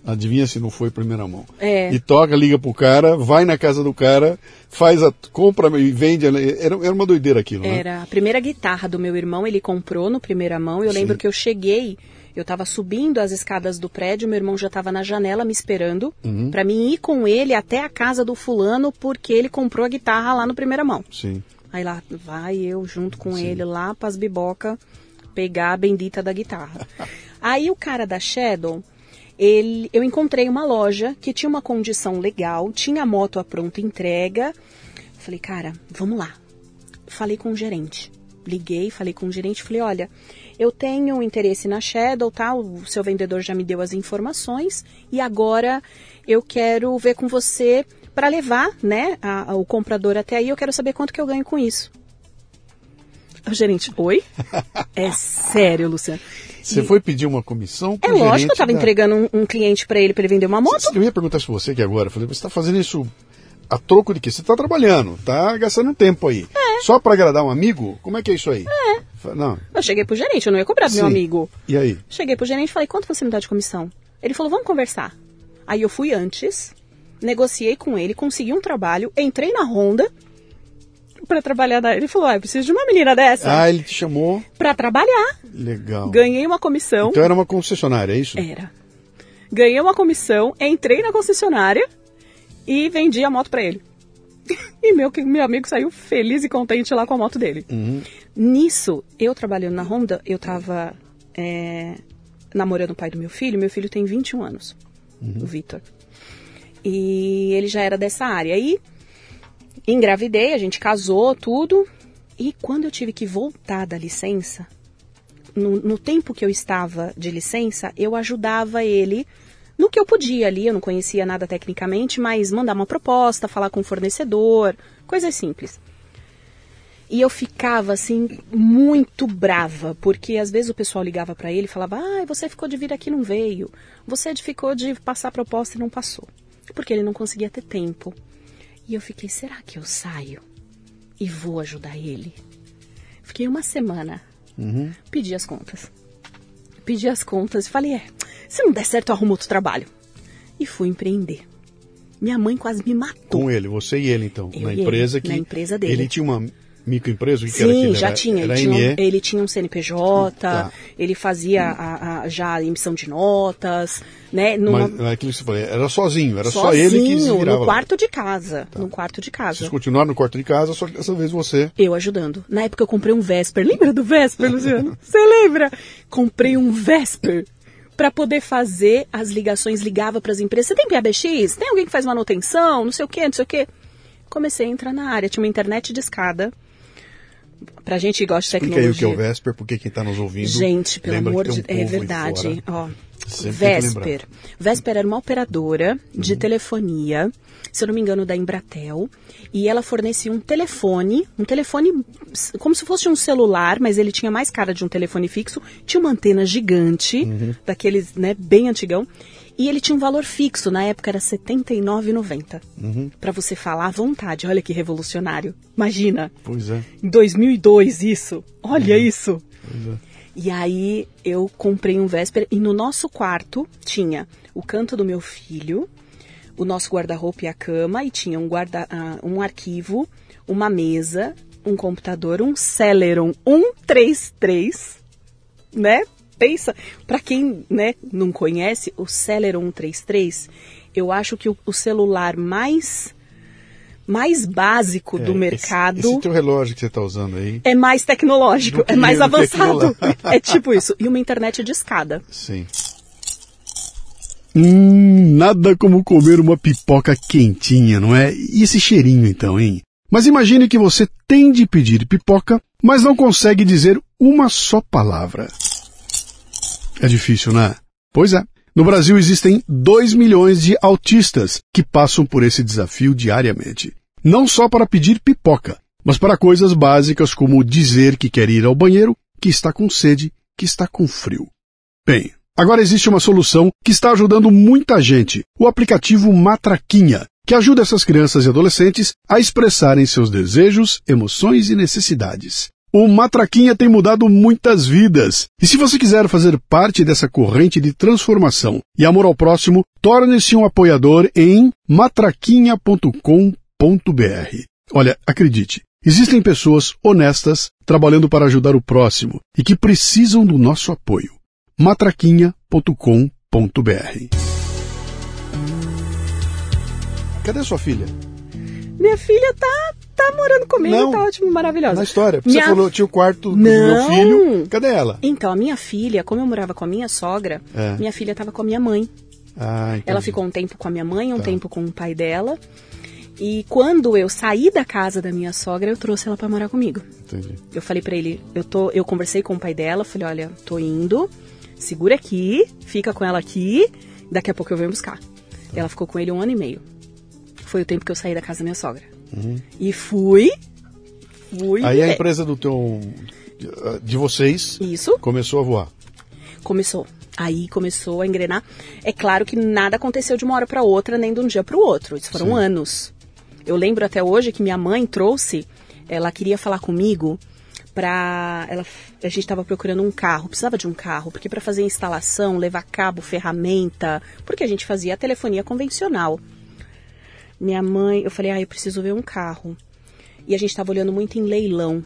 Speaker 1: adivinha se não foi primeira mão.
Speaker 2: É.
Speaker 1: E toca, liga pro cara, vai na casa do cara, faz a compra e vende. Era, era uma doideira aquilo, né?
Speaker 2: Era a primeira guitarra do meu irmão, ele comprou no primeira mão. Eu
Speaker 1: Sim.
Speaker 2: lembro que eu cheguei, eu estava subindo as escadas do prédio, meu irmão já estava na janela me esperando
Speaker 1: Uhum.
Speaker 2: pra mim ir com ele até a casa do fulano porque ele comprou a guitarra lá no primeira mão.
Speaker 1: Sim.
Speaker 2: Aí lá vai eu junto com
Speaker 1: Sim.
Speaker 2: ele lá pras biboca pegar a bendita da guitarra. Aí o cara da Shadow, ele, eu encontrei uma loja que tinha uma condição legal, tinha a moto à pronta entrega. Falei, cara, vamos lá. Falei com o gerente. Liguei, falei com o gerente, falei, olha, eu tenho interesse na Shadow, tá? O seu vendedor já me deu as informações e agora eu quero ver com você para levar, né, a- a- o comprador até aí. Eu quero saber quanto que eu ganho com isso. O gerente, oi? É sério, Luciano.
Speaker 1: Você foi pedir uma comissão
Speaker 2: É lógico que eu estava
Speaker 1: da-
Speaker 2: entregando um, um cliente para ele para ele vender uma moto.
Speaker 1: Eu ia perguntar isso pra você aqui agora. Eu falei, você está fazendo isso a troco de quê? Você está trabalhando, tá gastando tempo aí.
Speaker 2: É.
Speaker 1: Só para agradar um amigo? Como é que é isso aí? É. Não.
Speaker 2: Eu cheguei pro gerente, eu não ia cobrar do meu amigo.
Speaker 1: E aí?
Speaker 2: Cheguei pro gerente e falei, quanto você me dá de comissão? Ele falou, vamos conversar. Aí eu fui antes, negociei com ele, consegui um trabalho, entrei na Honda pra trabalhar na... Ele falou, ah, eu preciso de uma menina dessa
Speaker 1: Ah, ele te chamou.
Speaker 2: pra trabalhar.
Speaker 1: Legal.
Speaker 2: Ganhei uma comissão.
Speaker 1: Então era uma concessionária, é isso?
Speaker 2: Era. Ganhei uma comissão, entrei na concessionária e vendi a moto pra ele. E meu, meu amigo saiu feliz e contente lá com a moto dele.
Speaker 1: Uhum.
Speaker 2: Nisso, eu trabalhando na Honda, eu tava é, namorando o pai do meu filho. Meu filho tem 21 anos, o Vitor. E ele já era dessa área. Aí, engravidei, a gente casou, tudo. E quando eu tive que voltar da licença, no, no tempo que eu estava de licença, eu ajudava ele no que eu podia ali, eu não conhecia nada tecnicamente, mas mandar uma proposta, falar com o fornecedor, coisas simples. E eu ficava assim muito brava, porque às vezes o pessoal ligava para ele e falava: "Ah, você ficou de vir aqui e não veio. Você ficou de passar a proposta e não passou". Porque ele não conseguia ter tempo. E eu fiquei: "Será que eu saio e vou ajudar ele?". Fiquei uma semana.
Speaker 1: Uhum.
Speaker 2: Pedi as contas. Pedi as contas e falei: "É, se não der certo, eu arrumo outro trabalho". E fui empreender. Minha mãe quase me matou.
Speaker 1: Com ele, você e ele então,
Speaker 2: Eu
Speaker 1: na
Speaker 2: e ele,
Speaker 1: empresa que
Speaker 2: na empresa dele.
Speaker 1: ele tinha uma microempresa, o que que era
Speaker 2: Sim, já
Speaker 1: Era-
Speaker 2: tinha.
Speaker 1: Era
Speaker 2: Ele tinha, um, ele tinha um CNPJ,
Speaker 1: Tá.
Speaker 2: ele fazia a, a- já a emissão de notas, né? Numa,
Speaker 1: Mas é aquilo que você falou, era sozinho, era só ele que se
Speaker 2: sozinho,
Speaker 1: virava.
Speaker 2: no
Speaker 1: lá.
Speaker 2: quarto de casa. No quarto de casa.
Speaker 1: Vocês continuaram no quarto de casa, só que dessa vez você.
Speaker 2: Eu ajudando. Na época eu comprei um Vesper. Lembra do Vesper, Luciano? Você lembra? Comprei um Vesper para poder fazer as ligações. Ligava para as empresas. Você tem PABX? Tem alguém que faz manutenção? Não sei o quê, não sei o quê. Comecei a entrar na área. Tinha uma internet de escada. Pra gente que gosta de
Speaker 1: Explica aí o
Speaker 2: tecnologia.
Speaker 1: que é o Vesper, porque quem está nos ouvindo.
Speaker 2: Gente, pelo amor de
Speaker 1: tem um
Speaker 2: É verdade. Ó,
Speaker 1: Sempre
Speaker 2: Vesper. Vesper era uma operadora
Speaker 1: Uhum.
Speaker 2: de telefonia, se eu não me engano, da Embratel. E ela fornecia um telefone, um telefone como se fosse um celular, mas ele tinha mais cara de um telefone fixo. Tinha uma antena gigante,
Speaker 1: Uhum.
Speaker 2: daqueles, né, bem antigão. E ele tinha um valor fixo, na época era R$ 79,90.
Speaker 1: Uhum.
Speaker 2: Pra você falar à vontade. Olha que revolucionário. Imagina.
Speaker 1: Pois é.
Speaker 2: Em 2002, isso. Olha isso.
Speaker 1: Pois é.
Speaker 2: E aí eu comprei um Vesper e no nosso quarto tinha o canto do meu filho, o nosso guarda-roupa e a cama, e tinha um, guarda, ah, um arquivo, uma mesa, um computador, um Celeron 133, né? Pensa, para quem né, não conhece, o Celeron 133, eu acho que o, o celular mais mais básico do
Speaker 1: É,
Speaker 2: mercado
Speaker 1: Esse, esse teu relógio que você está usando aí.
Speaker 2: é mais tecnológico,
Speaker 1: Do
Speaker 2: é mais
Speaker 1: do
Speaker 2: avançado. É tipo isso. E uma internet de escada.
Speaker 1: Sim. Hum, nada como comer uma pipoca quentinha, não é? E esse cheirinho então, hein? Mas imagine que você tem de pedir pipoca, mas não consegue dizer uma só palavra. É difícil, né? Pois é. No Brasil existem 2 milhões de autistas que passam por esse desafio diariamente. Não só para pedir pipoca, mas para coisas básicas como dizer que quer ir ao banheiro, que está com sede, que está com frio. Bem, agora existe uma solução que está ajudando muita gente: o aplicativo Matraquinha, que ajuda essas crianças e adolescentes a expressarem seus desejos, emoções e necessidades. O Matraquinha tem mudado muitas vidas. E se você quiser fazer parte dessa corrente de transformação e amor ao próximo, torne-se um apoiador em matraquinha.com.br. Olha, acredite, existem pessoas honestas trabalhando para ajudar o próximo e que precisam do nosso apoio. matraquinha.com.br. Cadê sua filha?
Speaker 2: Minha filha tá, tá morando comigo,
Speaker 1: Não.
Speaker 2: tá ótimo, maravilhosa.
Speaker 1: Na história. Você
Speaker 2: Minha-
Speaker 1: falou, tinha o quarto do
Speaker 2: Não.
Speaker 1: meu filho. Cadê ela?
Speaker 2: Então, a minha filha, como eu morava com a minha sogra,
Speaker 1: É.
Speaker 2: minha filha tava com a minha mãe.
Speaker 1: Ah.
Speaker 2: Ela ficou um tempo com a minha mãe, um
Speaker 1: Tá.
Speaker 2: tempo com o pai dela. E quando eu saí da casa da minha sogra, eu trouxe ela pra morar comigo.
Speaker 1: Entendi.
Speaker 2: Eu falei pra ele, eu tô, eu conversei com o pai dela, falei, olha, tô indo, segura aqui, fica com ela aqui, daqui a pouco eu venho buscar. Ela ficou com ele um ano e meio. Foi o tempo que eu saí da casa da minha sogra. E fui, fui.
Speaker 1: Uhum. Aí a empresa do teu, de vocês
Speaker 2: Isso
Speaker 1: começou a voar.
Speaker 2: começou. Aí começou a engrenar. É claro que nada aconteceu de uma hora para outra, nem de um dia para o outro. Isso foram
Speaker 1: Sim.
Speaker 2: anos. Eu lembro até hoje que minha mãe trouxe, ela queria falar comigo pra. Ela, a gente estava procurando um carro, precisava de um carro, porque para fazer instalação, levar cabo, ferramenta, porque a gente fazia a telefonia convencional. Minha mãe, eu falei, ah, eu preciso ver um carro. E a gente estava olhando muito em leilão.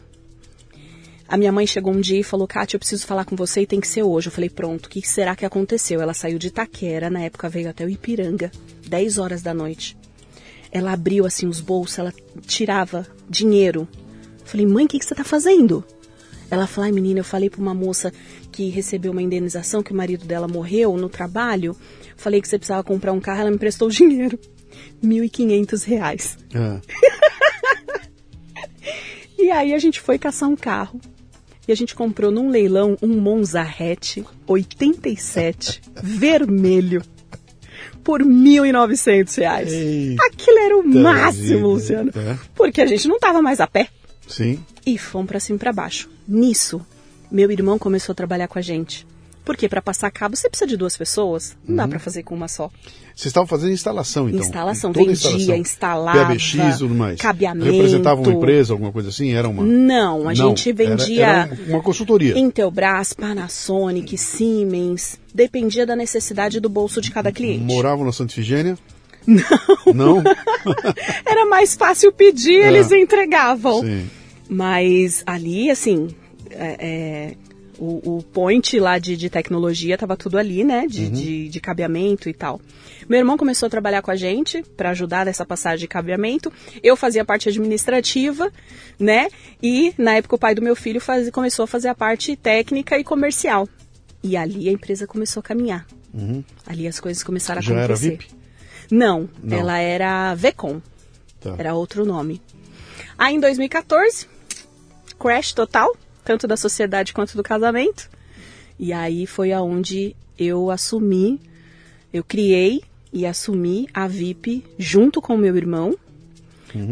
Speaker 2: A minha mãe chegou um dia e falou, Kátia, eu preciso falar com você e tem que ser hoje. Eu falei, pronto, o que será que aconteceu? Ela saiu de Itaquera, na época veio até o Ipiranga, 10 horas da noite. Ela abriu assim os bolsos, ela tirava dinheiro. Eu falei, mãe, o que, que você tá fazendo? Ela falou, ai menina, eu falei pra uma moça que recebeu uma indenização, que o marido dela morreu no trabalho. Falei que você precisava comprar um carro, ela me emprestou o dinheiro. 1.500 reais.
Speaker 1: Ah,
Speaker 2: E aí a gente foi caçar um carro. E a gente comprou num leilão um Monza hatch 87 vermelho. por 1.900 reais.
Speaker 1: Eita
Speaker 2: Aquilo era o máximo,
Speaker 1: vida.
Speaker 2: Luciano.
Speaker 1: É.
Speaker 2: Porque a gente não tava mais a pé.
Speaker 1: Sim.
Speaker 2: E fomos pra cima e pra baixo. Nisso, meu irmão começou a trabalhar com a gente. Porque para passar cabo você precisa de duas pessoas. Não
Speaker 1: Uhum.
Speaker 2: dá para fazer com uma só.
Speaker 1: Vocês estavam fazendo instalação, então?
Speaker 2: Instalação,
Speaker 1: Toda
Speaker 2: vendia,
Speaker 1: instalação.
Speaker 2: instalava,
Speaker 1: PBX e tudo mais.
Speaker 2: cabeamento.
Speaker 1: Representava uma empresa, alguma coisa assim? Era uma...
Speaker 2: Não, a gente
Speaker 1: era-
Speaker 2: vendia
Speaker 1: Era, uma consultoria.
Speaker 2: Intelbras, Panasonic, Siemens. Dependia da necessidade do bolso de cada cliente.
Speaker 1: Moravam na Santa Ifigênia? Não. Não?
Speaker 2: Era mais fácil pedir,
Speaker 1: É.
Speaker 2: eles entregavam.
Speaker 1: Sim.
Speaker 2: Mas ali, assim, é, é, o, o point lá de, de tecnologia tava tudo ali, né? De, de, de cabeamento e tal. Meu irmão começou a trabalhar com a gente para ajudar nessa passagem de cabeamento. Eu fazia a parte administrativa, né? E na época o pai do meu filho faz, começou a fazer a parte técnica e comercial. E ali a empresa começou a caminhar. Ali as coisas começaram a
Speaker 1: Já era
Speaker 2: acontecer.
Speaker 1: VIP?
Speaker 2: Não,
Speaker 1: Não.
Speaker 2: ela era Vecom.
Speaker 1: Tá.
Speaker 2: Era outro nome. Aí em 2014, crash total, tanto da sociedade quanto do casamento. E aí foi aonde eu assumi, eu criei e assumi a VIP junto com o meu irmão,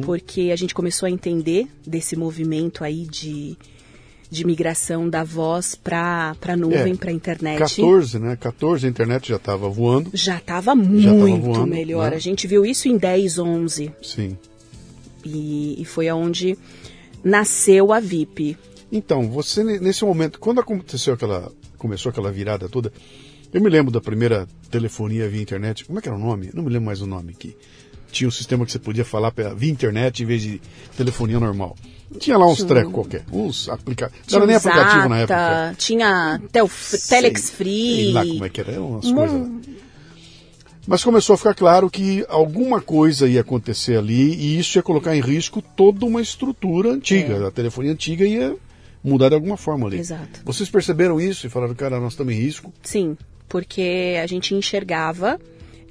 Speaker 2: porque a gente começou a entender desse movimento aí de, de migração da voz para para nuvem,
Speaker 1: É,
Speaker 2: para internet.
Speaker 1: 14, né? 14 a internet já estava voando.
Speaker 2: Já estava muito
Speaker 1: voando,
Speaker 2: melhor.
Speaker 1: né?
Speaker 2: A gente viu isso em 10, 11.
Speaker 1: Sim.
Speaker 2: E, e foi aonde nasceu a VIP.
Speaker 1: Então, você ne- nesse momento, quando aconteceu aquela, começou aquela virada toda, eu me lembro da primeira telefonia via internet. Como é que era o nome? Não me lembro mais o nome que tinha um sistema que você podia falar via internet em vez de telefonia normal. Tinha lá uns
Speaker 2: um-
Speaker 1: trecos qualquer, uns aplicativos. Não era nem
Speaker 2: o
Speaker 1: aplicativo na
Speaker 2: Zata,
Speaker 1: época.
Speaker 2: Tinha Telf Telex Free.
Speaker 1: sei lá como é que era, eram umas
Speaker 2: Hum.
Speaker 1: coisas lá. Mas começou a ficar claro que alguma coisa ia acontecer ali e isso ia colocar em risco toda uma estrutura antiga. A telefonia antiga ia mudar de alguma forma ali.
Speaker 2: É. Exato.
Speaker 1: Vocês perceberam isso e falaram, cara, nós estamos em risco.
Speaker 2: Sim, porque a gente enxergava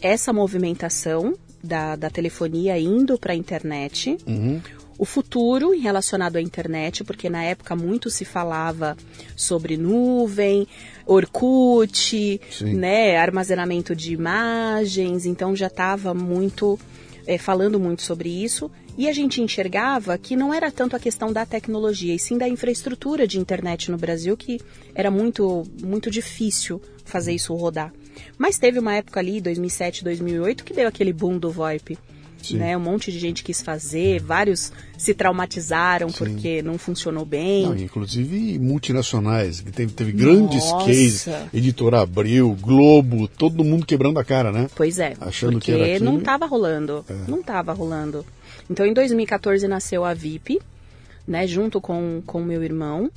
Speaker 2: essa movimentação da, da telefonia indo para a internet.
Speaker 1: Uhum.
Speaker 2: O futuro relacionado à internet, porque na época muito se falava sobre nuvem, Orkut,
Speaker 1: Sim.
Speaker 2: né, armazenamento de imagens, então já estava muito eh, falando muito sobre isso. E a gente enxergava que não era tanto a questão da tecnologia, e sim da infraestrutura de internet no Brasil, que era muito, muito difícil fazer isso rodar. Mas teve uma época ali, 2007, 2008, que deu aquele boom do VoIP.
Speaker 1: Sim.
Speaker 2: Né? Um monte de gente quis fazer, vários se traumatizaram porque não funcionou bem.
Speaker 1: Não, inclusive multinacionais, que teve, teve grandes
Speaker 2: Nossa.
Speaker 1: cases, Editora Abril, Globo, todo mundo quebrando a cara, né?
Speaker 2: Pois é,
Speaker 1: Achando
Speaker 2: porque
Speaker 1: que era aquilo. É.
Speaker 2: não estava rolando, não estava rolando. Então, em 2014 nasceu a VIP, né, junto com com meu irmão.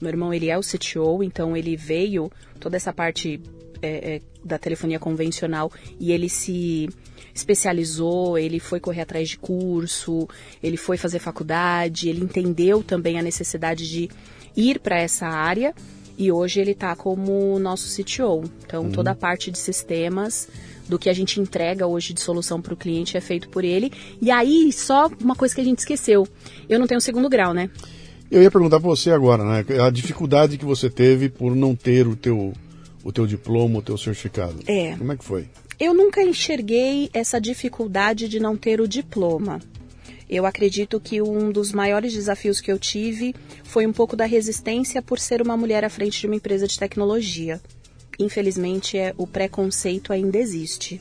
Speaker 2: Meu irmão ele é o CTO, então ele veio toda essa parte é, é, da telefonia convencional e ele se especializou, ele foi correr atrás de curso, ele foi fazer faculdade, ele entendeu também a necessidade de ir para essa área e hoje ele está como nosso CTO. Então toda a parte de sistemas do que a gente entrega hoje de solução para o cliente é feito por ele. E aí só uma coisa que a gente esqueceu, eu não tenho segundo grau, né?
Speaker 1: Eu ia perguntar para você agora, né? A dificuldade que você teve por não ter o teu, o teu diploma, o teu certificado.
Speaker 2: É.
Speaker 1: Como é que foi?
Speaker 2: Eu nunca enxerguei essa dificuldade de não ter o diploma. Eu acredito que um dos maiores desafios que eu tive foi um pouco da resistência por ser uma mulher à frente de uma empresa de tecnologia. Infelizmente, é, o preconceito ainda existe.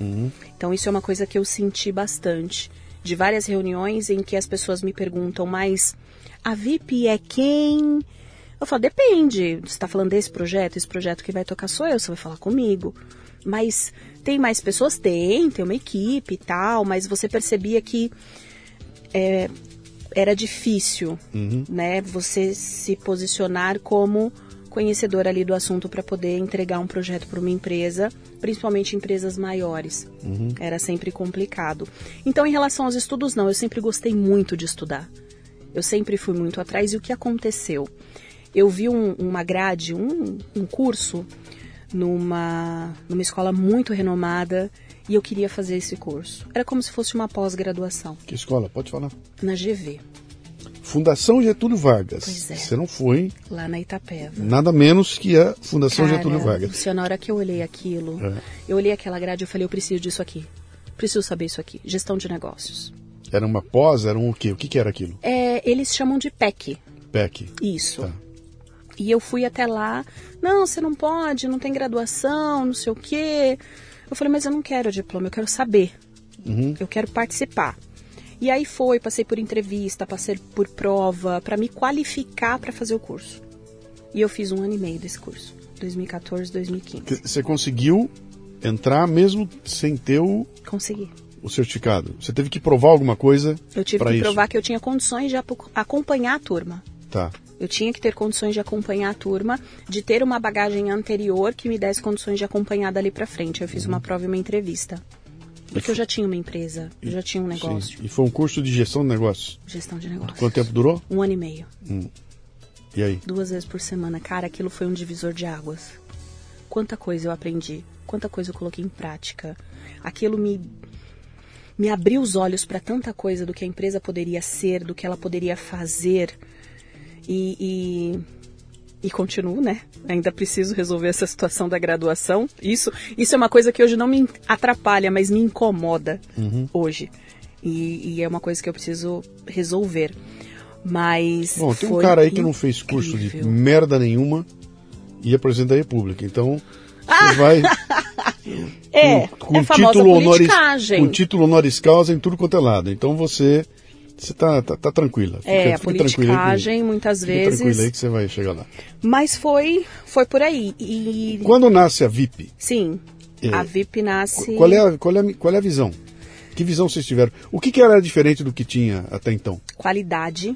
Speaker 2: Então, isso é uma coisa que eu senti bastante. De várias reuniões em que as pessoas me perguntam, mas a VIP é quem? Eu falo, depende. Você está falando desse projeto? Esse projeto que vai tocar sou eu, você vai falar comigo. Mas tem mais pessoas? Tem, tem uma equipe e tal, mas você percebia que é, era difícil, né? Você se posicionar como conhecedor ali do assunto para poder entregar um projeto para uma empresa, principalmente empresas maiores. Era sempre complicado. Então, em relação aos estudos, não. Eu sempre gostei muito de estudar. Eu sempre fui muito atrás. E o que aconteceu? Eu vi um- uma grade, um, um curso numa, numa escola muito renomada e eu queria fazer esse curso. Era como se fosse uma pós-graduação
Speaker 1: Que escola? Pode falar.
Speaker 2: na GV.
Speaker 1: Fundação Getúlio Vargas.
Speaker 2: Pois é.
Speaker 1: Você não foi
Speaker 2: Lá na Itapeva.
Speaker 1: nada menos que a Fundação
Speaker 2: Cara,
Speaker 1: Getúlio Vargas.
Speaker 2: Luciano, na hora que eu olhei aquilo,
Speaker 1: É.
Speaker 2: eu olhei aquela grade e eu falei, eu preciso disso aqui. Preciso saber isso aqui. Gestão de negócios.
Speaker 1: Era uma pós, era um o quê? O que, que era aquilo?
Speaker 2: É, eles chamam de PEC.
Speaker 1: PEC.
Speaker 2: Isso.
Speaker 1: Tá.
Speaker 2: E eu fui até lá. Não, você não pode, não tem graduação, não sei o quê. Eu falei, mas eu não quero diploma, eu quero saber.
Speaker 1: Uhum.
Speaker 2: Eu quero participar. E aí foi, passei por entrevista, passei por prova, para me qualificar para fazer o curso. E eu fiz um ano e meio desse curso. 2014, 2015.
Speaker 1: Que- Você conseguiu entrar mesmo sem ter o,
Speaker 2: Consegui.
Speaker 1: o certificado. Você teve que provar alguma coisa
Speaker 2: Eu tive
Speaker 1: para
Speaker 2: que
Speaker 1: isso.
Speaker 2: provar que eu tinha condições de acompanhar a turma.
Speaker 1: Tá.
Speaker 2: Eu tinha que ter condições de acompanhar a turma, de ter uma bagagem anterior que me desse condições de acompanhar dali pra frente. Eu
Speaker 1: Uhum.
Speaker 2: fiz uma prova e uma entrevista. Porque eu já tinha uma empresa, eu já tinha um negócio,
Speaker 1: Sim. E foi um curso de gestão de negócios.
Speaker 2: gestão de negócios.
Speaker 1: Quanto tempo durou?
Speaker 2: Um ano e meio,
Speaker 1: E aí?
Speaker 2: duas vezes por semana. Cara, aquilo foi um divisor de águas. Quanta coisa eu aprendi, quanta coisa eu coloquei em prática. Aquilo me me abriu os olhos para tanta coisa do que a empresa poderia ser, do que ela poderia fazer. E, e, e continuo, né? Ainda preciso resolver essa situação da graduação. Isso, isso é uma coisa que hoje não me atrapalha, mas me incomoda hoje. E, e é uma coisa que eu preciso resolver. Mas.
Speaker 1: Bom, tem um cara aí que não fez curso de
Speaker 2: incrível.
Speaker 1: merda nenhuma e é presidente da República. Então,
Speaker 2: Ah!
Speaker 1: você vai
Speaker 2: É,
Speaker 1: com
Speaker 2: é
Speaker 1: título honoris, com título honoris causa em tudo quanto é lado. Então você você tá, tá, tá tranquila. Fica,
Speaker 2: É, a
Speaker 1: aí que-
Speaker 2: politicagem, muitas vezes.
Speaker 1: tranquila aí que você vai chegar lá.
Speaker 2: Mas foi, foi por aí. E
Speaker 1: Quando nasce a VIP,
Speaker 2: sim,
Speaker 1: É.
Speaker 2: a VIP nasce.
Speaker 1: qual é a, qual é a, qual é a visão? Que visão vocês tiveram? O que, que era diferente do que tinha até então?
Speaker 2: qualidade,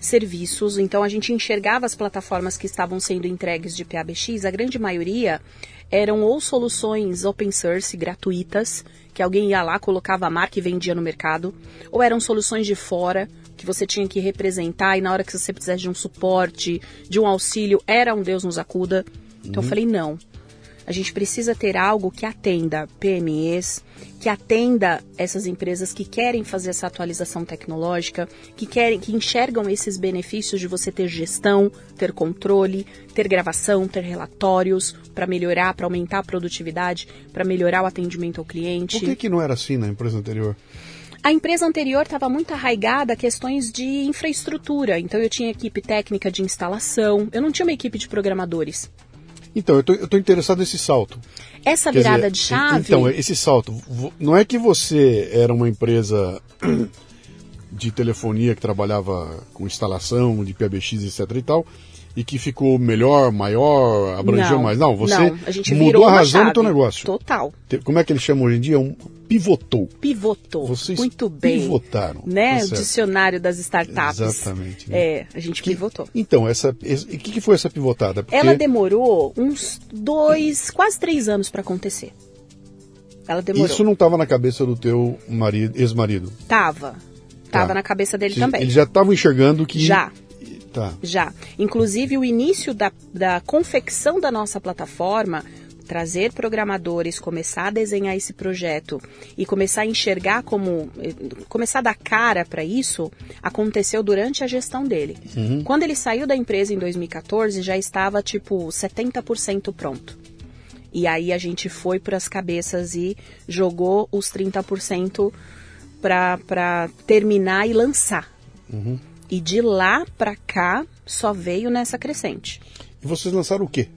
Speaker 2: serviços. Então a gente enxergava as plataformas que estavam sendo entregues de PABX, a grande maioria eram ou soluções open source gratuitas, que alguém ia lá, colocava a marca e vendia no mercado, ou eram soluções de fora, que você tinha que representar e na hora que você precisasse de um suporte, de um auxílio, era um Deus nos acuda. Então eu falei, não. A gente precisa ter algo que atenda PMEs, que atenda essas empresas que querem fazer essa atualização tecnológica, que querem, que enxergam esses benefícios de você ter gestão, ter controle, ter gravação, ter relatórios para melhorar, para aumentar a produtividade, para melhorar o atendimento ao cliente.
Speaker 1: Por que, que não era assim na empresa anterior?
Speaker 2: A empresa anterior estava muito arraigada a questões de infraestrutura, então eu tinha equipe técnica de instalação, eu não tinha uma equipe de programadores.
Speaker 1: Então, eu tô interessado nesse salto.
Speaker 2: Essa
Speaker 1: Quer
Speaker 2: virada
Speaker 1: dizer,
Speaker 2: de chave.
Speaker 1: Então, esse salto, não é que você era uma empresa de telefonia que trabalhava com instalação de PBX, etc e tal, e que ficou melhor, maior, abrangeu
Speaker 2: Não,
Speaker 1: mais. Não, você
Speaker 2: não, a
Speaker 1: mudou a razão do teu negócio.
Speaker 2: Total.
Speaker 1: Como é que eles chamam hoje em dia? Um pivotou.
Speaker 2: Pivotou.
Speaker 1: Vocês
Speaker 2: Muito bem.
Speaker 1: pivotaram,
Speaker 2: Né?
Speaker 1: tá
Speaker 2: o dicionário das startups.
Speaker 1: Exatamente, né?
Speaker 2: É, a gente pivotou.
Speaker 1: Então, essa, o que, que foi essa pivotada? Porque
Speaker 2: Ela demorou uns dois, quase três anos para acontecer. Ela demorou.
Speaker 1: isso não estava na cabeça do teu marido, ex-marido.
Speaker 2: Tava. Tava
Speaker 1: Tá.
Speaker 2: na cabeça dele
Speaker 1: Vocês-
Speaker 2: também.
Speaker 1: Eles já estavam enxergando que.
Speaker 2: Já.
Speaker 1: Tá.
Speaker 2: Já. Inclusive, o início da, da confecção da nossa plataforma, trazer programadores, começar a desenhar esse projeto e começar a enxergar como. eh, começar a dar cara para isso, aconteceu durante a gestão dele. Quando ele saiu da empresa em 2014, já estava tipo 70% pronto. E aí a gente foi para as cabeças e jogou os 30% para terminar e lançar. E de lá para cá só veio nessa crescente.
Speaker 1: E vocês lançaram o quê?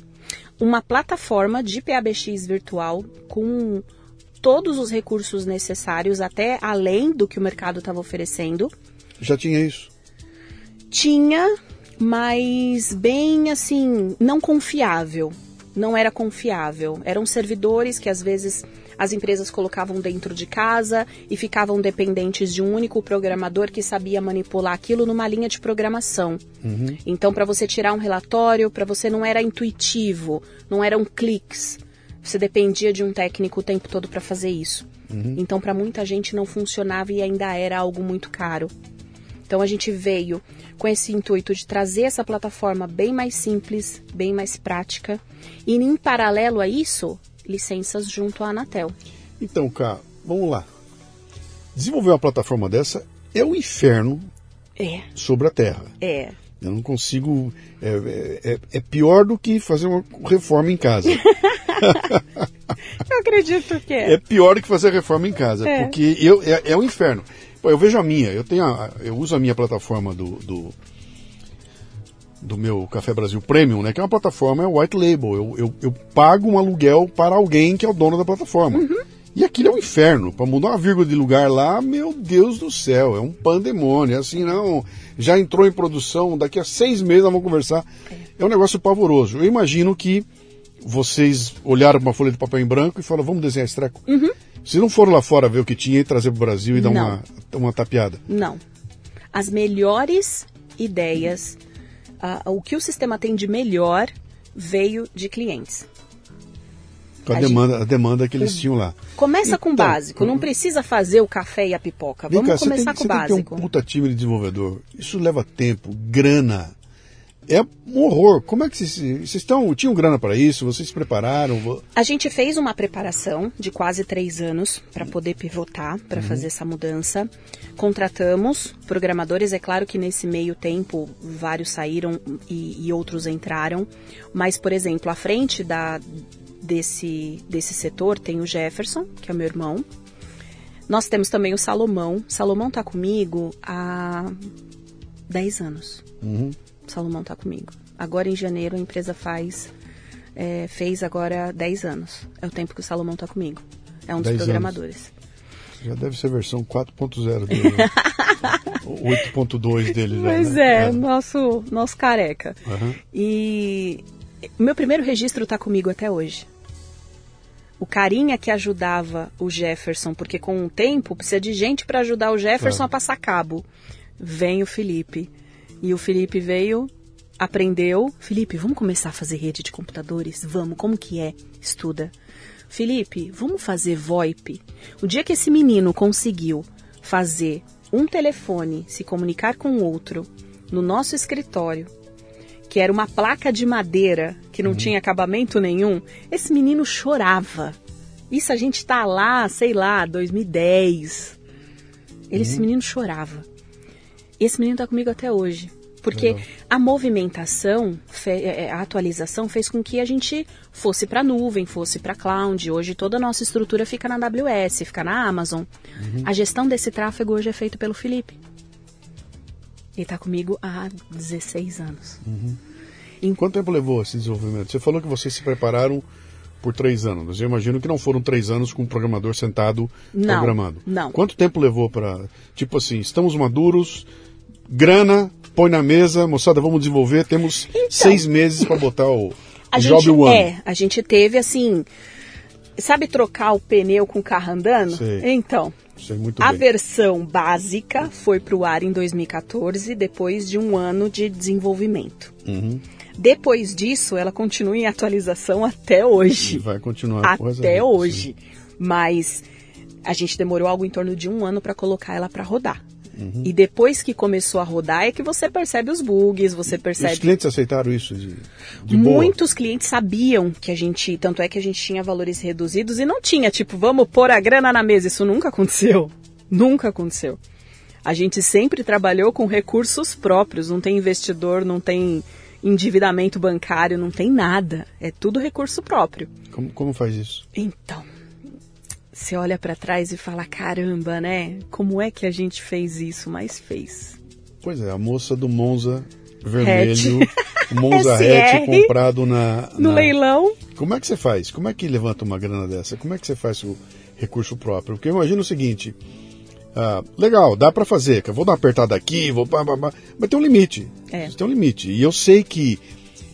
Speaker 2: Uma plataforma de PABX virtual com todos os recursos necessários, até além do que o mercado estava oferecendo.
Speaker 1: Já tinha isso.
Speaker 2: Tinha, mas bem assim, não confiável. Não era confiável. Eram servidores que às vezes as empresas colocavam dentro de casa e ficavam dependentes de um único programador que sabia manipular aquilo numa linha de programação. Então, para você tirar um relatório, para você não era intuitivo, não eram cliques. Você dependia de um técnico o tempo todo para fazer isso. Então, para muita gente não funcionava e ainda era algo muito caro. Então a gente veio com esse intuito de trazer essa plataforma bem mais simples, bem mais prática e em paralelo a isso, licenças junto à Anatel.
Speaker 1: Então, cá, vamos lá. Desenvolver uma plataforma dessa é o inferno
Speaker 2: É,
Speaker 1: sobre a terra.
Speaker 2: é.
Speaker 1: Eu não consigo. É, é- é pior do que fazer uma reforma em casa.
Speaker 2: Eu acredito que é.
Speaker 1: É pior do que fazer reforma em casa,
Speaker 2: É.
Speaker 1: porque eu, é, é um inferno. Eu vejo a minha, eu tenho a- eu uso a minha plataforma do, do, do meu Café Brasil Premium, né? Que é uma plataforma é white label. Eu, eu, eu pago um aluguel para alguém que é o dono da plataforma.
Speaker 2: Uhum.
Speaker 1: E aquilo é um inferno. Para mudar uma vírgula de lugar lá, meu Deus do céu, é um pandemônio. É assim, não. Já entrou em produção, daqui a seis meses nós vamos conversar. É um negócio pavoroso. Eu imagino que vocês olharam para uma folha de papel em branco e falaram, vamos desenhar esse treco. Se não foram lá fora ver o que tinha e trazer para o Brasil e dar
Speaker 2: Uhum.
Speaker 1: Uma, uma tapeada.
Speaker 2: Não. As melhores ideias, ah, o que o sistema tem de melhor, veio de clientes.
Speaker 1: Com a,
Speaker 2: A
Speaker 1: demanda, a demanda que eles tinham lá.
Speaker 2: Começa com o
Speaker 1: Então,
Speaker 2: básico, não precisa fazer o café e a pipoca. Vamos
Speaker 1: cá, você tem,
Speaker 2: começar com
Speaker 1: você
Speaker 2: o
Speaker 1: tem que ter
Speaker 2: básico.
Speaker 1: um puta time de desenvolvedor. Isso leva tempo, grana. É um horror. Como é que vocês, vocês estão, tinham grana para isso? Vocês se prepararam?
Speaker 2: A gente fez uma preparação de quase três anos para poder pivotar, para
Speaker 1: Uhum.
Speaker 2: fazer essa mudança. Contratamos programadores, é claro que nesse meio tempo vários saíram e, e outros entraram, mas, por exemplo, à frente da, desse, desse setor tem o Jefferson, que é meu irmão. Nós temos também o Salomão. Salomão está comigo há 10 anos.
Speaker 1: Uhum.
Speaker 2: Salomão está comigo. Agora em janeiro a empresa faz é, fez agora 10 anos. É o tempo que o Salomão está comigo. É um dos
Speaker 1: 10 anos.
Speaker 2: programadores.
Speaker 1: Já deve ser a versão 4.0 dele. né? O 8.2 dele já.
Speaker 2: Pois
Speaker 1: né?
Speaker 2: é, nosso nosso careca.
Speaker 1: Aham.
Speaker 2: E o meu primeiro registro está comigo até hoje. O carinha que ajudava o Jefferson, porque com o tempo precisa de gente para ajudar o Jefferson
Speaker 1: Claro.
Speaker 2: a passar cabo. Vem o Felipe. E o Felipe veio, aprendeu. Felipe, vamos começar a fazer rede de computadores? Vamos, como que é? Estuda. Felipe, vamos fazer VoIP. O dia que esse menino conseguiu fazer um telefone se comunicar com o outro no nosso escritório, que era uma placa de madeira que não tinha acabamento nenhum, esse menino chorava. Isso a gente tá lá, sei lá, 2010. Ele, Esse menino chorava. Esse menino tá comigo até hoje. Porque
Speaker 1: Legal.
Speaker 2: a movimentação, fe- é, a atualização fez com que a gente fosse para nuvem, fosse para cloud. Hoje toda a nossa estrutura fica na AWS, fica na Amazon. A gestão desse tráfego hoje é feito pelo Felipe. Ele está comigo há 16 anos.
Speaker 1: Quanto tempo levou esse desenvolvimento? Você falou que vocês se prepararam por três anos. Eu imagino que não foram três anos com um programador sentado
Speaker 2: Não,
Speaker 1: programando.
Speaker 2: não.
Speaker 1: Quanto tempo levou para. Tipo assim, estamos maduros, grana, põe na mesa, moçada, vamos desenvolver. Temos seis meses para botar o,
Speaker 2: A
Speaker 1: o
Speaker 2: gente,
Speaker 1: job one.
Speaker 2: É, a gente teve assim. Sabe trocar o pneu com o carro andando?
Speaker 1: Sei.
Speaker 2: Então, a
Speaker 1: bem.
Speaker 2: versão básica foi para o ar em 2014, depois de um ano de desenvolvimento.
Speaker 1: Uhum.
Speaker 2: Depois disso, ela continua em atualização até hoje.
Speaker 1: Vai continuar
Speaker 2: até hoje. Mas a gente demorou algo em torno de um ano para colocar ela para rodar.
Speaker 1: Uhum.
Speaker 2: E depois que começou a rodar é que você percebe os bugs, você
Speaker 1: E os
Speaker 2: percebe
Speaker 1: clientes aceitaram isso de, de boa?
Speaker 2: Muitos clientes sabiam que a gente, tanto é que a gente tinha valores reduzidos e não tinha, tipo, vamos pôr a grana na mesa. Isso nunca aconteceu. Nunca aconteceu. A gente sempre trabalhou com recursos próprios, não tem investidor, não tem endividamento bancário, não tem nada. É tudo recurso próprio.
Speaker 1: Como, como faz isso?
Speaker 2: Então, você olha para trás e fala: caramba, né? Como é que a gente fez isso? Mas fez.
Speaker 1: Pois é, a moça do Monza vermelho, o Monza hatch comprado na,
Speaker 2: No
Speaker 1: na-
Speaker 2: leilão,
Speaker 1: Como é que você faz? Como é que levanta uma grana dessa? Como é que você faz o recurso próprio? Porque eu imagino o seguinte: ah, legal, dá para fazer, que eu vou dar uma apertada aqui, vou pá, pá, pá, mas tem um limite.
Speaker 2: É.
Speaker 1: Tem um limite. E eu sei que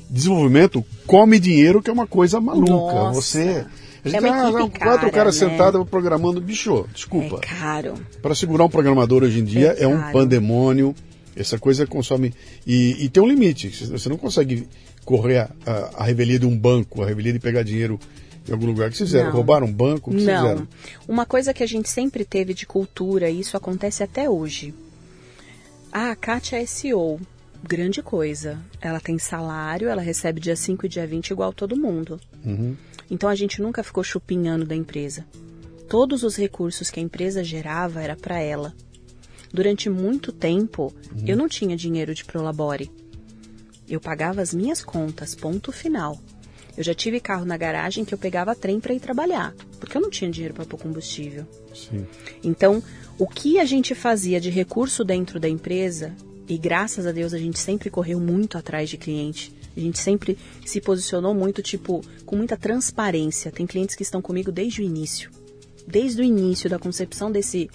Speaker 1: desenvolvimento come dinheiro, que é uma coisa maluca.
Speaker 2: Nossa.
Speaker 1: Você. A
Speaker 2: É
Speaker 1: gente
Speaker 2: uma
Speaker 1: ah,
Speaker 2: equipe
Speaker 1: quatro
Speaker 2: cara,
Speaker 1: caras
Speaker 2: né?
Speaker 1: sentados programando, bicho, desculpa.
Speaker 2: é caro.
Speaker 1: Para segurar um programador hoje em dia
Speaker 2: É
Speaker 1: é, um pandemônio. Essa coisa consome. E, e tem um limite. Você não consegue correr a, a, a revelia de um banco, a revelia de pegar dinheiro em algum lugar. O que vocês fizeram?
Speaker 2: Não.
Speaker 1: Roubaram um banco? O que
Speaker 2: Não.
Speaker 1: fizeram?
Speaker 2: Uma coisa que a gente sempre teve de cultura, e isso acontece até hoje. Ah, a Kátia é SEO. Grande coisa. Ela tem salário, ela recebe dia 5 e dia 20 igual todo mundo.
Speaker 1: Uhum.
Speaker 2: Então a gente nunca ficou chupinhando da empresa. Todos os recursos que a empresa gerava era para ela. Durante muito tempo, eu não tinha dinheiro de Prolabore. Eu pagava as minhas contas, ponto final. Eu já tive carro na garagem que eu pegava trem para ir trabalhar, porque eu não tinha dinheiro para pôr combustível.
Speaker 1: Sim.
Speaker 2: Então, o que a gente fazia de recurso dentro da empresa, e graças a Deus a gente sempre correu muito atrás de cliente, a gente sempre se posicionou muito, tipo, com muita transparência. Tem clientes que estão comigo desde o início. Desde o início da concepção desse,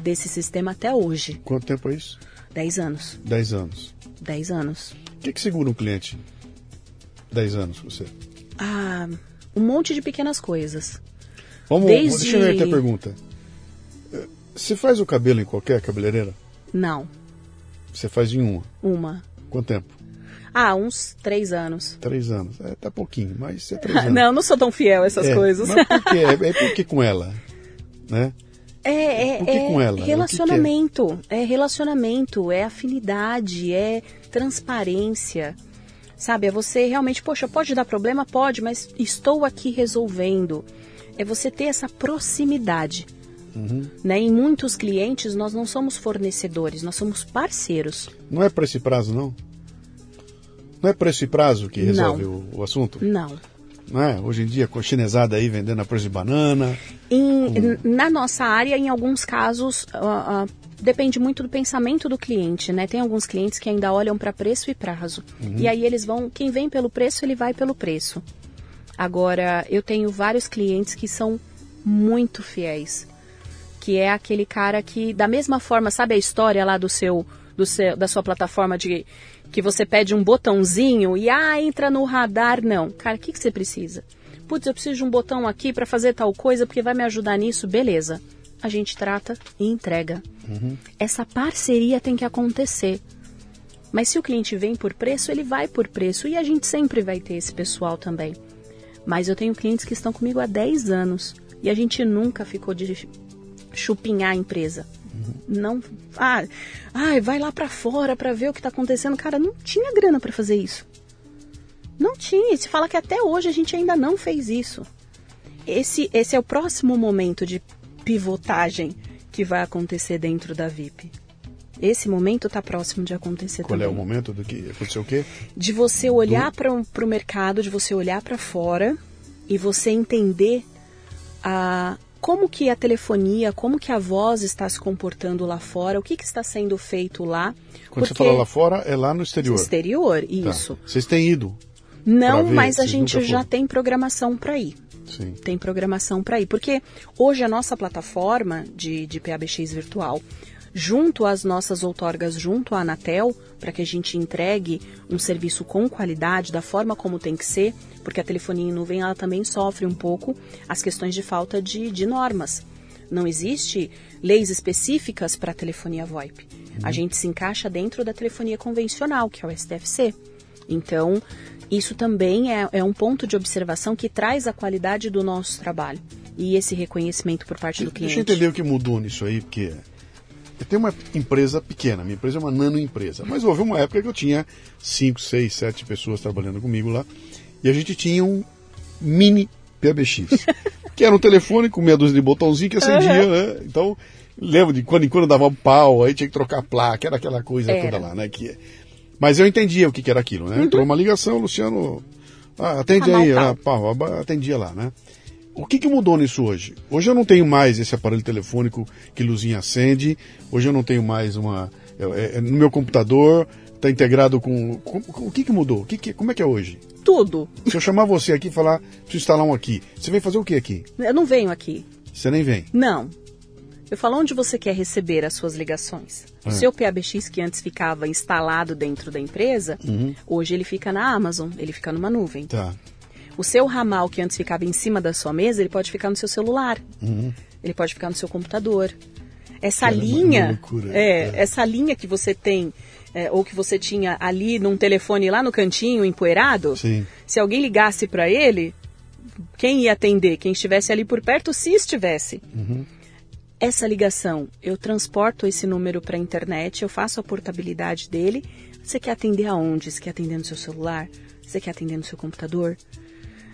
Speaker 2: desse sistema até hoje.
Speaker 1: Quanto tempo é isso?
Speaker 2: Dez anos.
Speaker 1: Dez anos.
Speaker 2: Dez anos.
Speaker 1: O que, que segura um cliente? Dez anos, você?
Speaker 2: Ah, um monte de pequenas coisas.
Speaker 1: Vamos,
Speaker 2: Desde-
Speaker 1: deixa eu ver a pergunta. Eh, Você faz o cabelo em qualquer cabeleireira?
Speaker 2: Não,
Speaker 1: Você faz em uma.
Speaker 2: uma.
Speaker 1: Quanto tempo?
Speaker 2: Ah, uns três anos.
Speaker 1: Três anos. É, tá pouquinho, mas é três anos.
Speaker 2: Não, não sou tão fiel a essas
Speaker 1: É,
Speaker 2: coisas.
Speaker 1: Mas por quê? É, é por que com ela? Né?
Speaker 2: É, é,
Speaker 1: Por que
Speaker 2: é
Speaker 1: com ela? O que que é?
Speaker 2: relacionamento. é? relacionamento, é afinidade, é transparência. Sabe, é você realmente, poxa, pode dar problema? Pode, mas estou aqui resolvendo. É você ter essa proximidade.
Speaker 1: Uhum.
Speaker 2: Né? Em muitos clientes, nós não somos fornecedores, nós somos parceiros.
Speaker 1: Não é por esse prazo, não? Não é por esse prazo que resolve o, o assunto?
Speaker 2: Não.
Speaker 1: Não é? Hoje em dia, com a chinesada aí vendendo a preço de banana.
Speaker 2: Em- n- Na nossa área, em alguns casos, ah, ah, depende muito do pensamento do cliente, né? Tem alguns clientes que ainda olham para preço e prazo. E aí eles vão, quem vem pelo preço, ele vai pelo preço. Agora, eu tenho vários clientes que são muito fiéis. Que é aquele cara que, da mesma forma, sabe a história lá do seu, do seu da sua plataforma de que você pede um botãozinho e ah, entra no radar, não. Cara, o que, que você precisa? Putz, eu preciso de um botão aqui para fazer tal coisa porque vai me ajudar nisso, beleza. A gente trata e entrega. Essa parceria tem que acontecer. Mas se o cliente vem por preço, ele vai por preço e a gente sempre vai ter esse pessoal também. Mas eu tenho clientes que estão comigo há 10 anos e a gente nunca ficou de chupinhar a empresa. Não, ah, ai, vai lá pra fora pra ver o que tá acontecendo. Cara, não tinha grana pra fazer isso. Não tinha. E se fala que até hoje a gente ainda não fez isso. Esse, esse é o próximo momento de pivotagem que vai acontecer dentro da VIP. Esse momento está próximo de acontecer
Speaker 1: Qual
Speaker 2: também
Speaker 1: é o momento do que aconteceu o quê?
Speaker 2: de você olhar para o mercado, de você olhar para fora e você entender a, como que a telefonia, como que a voz está se comportando lá fora, o que, que está sendo feito lá.
Speaker 1: Quando você fala lá fora, é lá no exterior.
Speaker 2: Exterior,
Speaker 1: Tá.
Speaker 2: isso.
Speaker 1: Vocês têm ido?
Speaker 2: Não,
Speaker 1: ver,
Speaker 2: mas a gente já
Speaker 1: foram?
Speaker 2: tem programação para ir.
Speaker 1: Sim.
Speaker 2: Tem programação para ir. Porque hoje a nossa plataforma de, de PABX virtual, junto às nossas outorgas, junto à Anatel, para que a gente entregue um serviço com qualidade, da forma como tem que ser, porque a telefonia em nuvem ela também sofre um pouco as questões de falta de, de normas. Não existe leis específicas para a telefonia VoIP. A gente se encaixa dentro da telefonia convencional, que é o STFC. Então, isso também é, é um ponto de observação que traz a qualidade do nosso trabalho e esse reconhecimento por parte do cliente.
Speaker 1: Deixa eu entender o que mudou nisso aí, porque eu tenho uma empresa pequena, minha empresa é uma nano empresa, mas houve uma época que eu tinha 5, 6, 7 pessoas trabalhando comigo lá, e a gente tinha um mini PBX, que era um telefone com meia dúzia de botãozinho que acendia, né? Então, lembro de quando em quando dava um pau, aí tinha que trocar a placa, era aquela coisa
Speaker 2: Era.
Speaker 1: toda lá, né? Que... Mas eu entendia o que, que era aquilo, né? Entrou uma ligação, Luciano, ah, atende aí, ah, pau, atendia lá, né? O que, que mudou nisso hoje? Hoje eu não tenho mais esse aparelho telefônico que luzinha acende. Hoje eu não tenho mais uma. é- é- no meu computador está integrado com, com- com- O que, que mudou? O que que- como é que é hoje?
Speaker 2: Tudo.
Speaker 1: Se eu chamar você aqui e falar, preciso instalar um aqui, você vem fazer o que aqui?
Speaker 2: Eu não venho aqui.
Speaker 1: Você nem vem.
Speaker 2: Não. Eu falo onde você quer receber as suas ligações. O
Speaker 1: É.
Speaker 2: seu PABX, que antes ficava instalado dentro da empresa, hoje ele fica na Amazon, ele fica numa nuvem.
Speaker 1: Tá.
Speaker 2: O seu ramal, que antes ficava em cima da sua mesa, ele pode ficar no seu celular. Ele pode ficar no seu computador. Essa
Speaker 1: Caramba,
Speaker 2: linha, é,
Speaker 1: É.
Speaker 2: essa linha que você tem, é, ou que você tinha ali num telefone lá no cantinho, empoeirado,
Speaker 1: Sim.
Speaker 2: se alguém ligasse para ele, quem ia atender? Quem estivesse ali por perto, se estivesse. Essa ligação, eu transporto esse número para a internet, eu faço a portabilidade dele. Você quer atender aonde? Você quer atender no seu celular? Você quer atender no seu computador?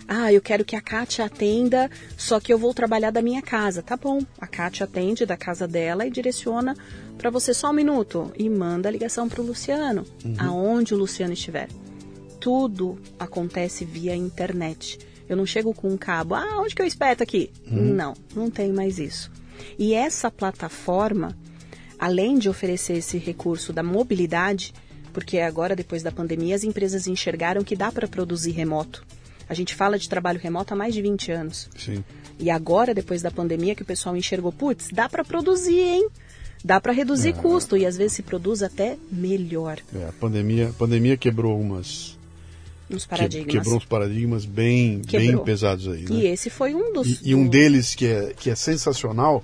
Speaker 2: Ah, eu quero que a Kátia atenda, só que eu vou trabalhar da minha casa. Tá bom, a Kátia atende da casa dela e direciona para você só um minuto e manda a ligação para o Luciano, uhum. aonde o Luciano estiver. Tudo acontece via internet. Eu não chego com um cabo, ah, onde que eu espeto aqui? Uhum. Não, não tem mais isso. E essa plataforma, além de oferecer esse recurso da mobilidade, porque agora, depois da pandemia, as empresas enxergaram que dá para produzir remoto. A gente fala de trabalho remoto há mais de 20 anos.
Speaker 1: Sim.
Speaker 2: E agora, depois da pandemia, que o pessoal enxergou, putz, dá para produzir, hein? Dá para reduzir é. custo e às vezes se produz até melhor.
Speaker 1: É, a pandemia, a pandemia quebrou umas
Speaker 2: uns paradigmas.
Speaker 1: Que, quebrou uns paradigmas bem, bem pesados aí. Né?
Speaker 2: E esse foi um dos.
Speaker 1: E, e um deles que é, que é sensacional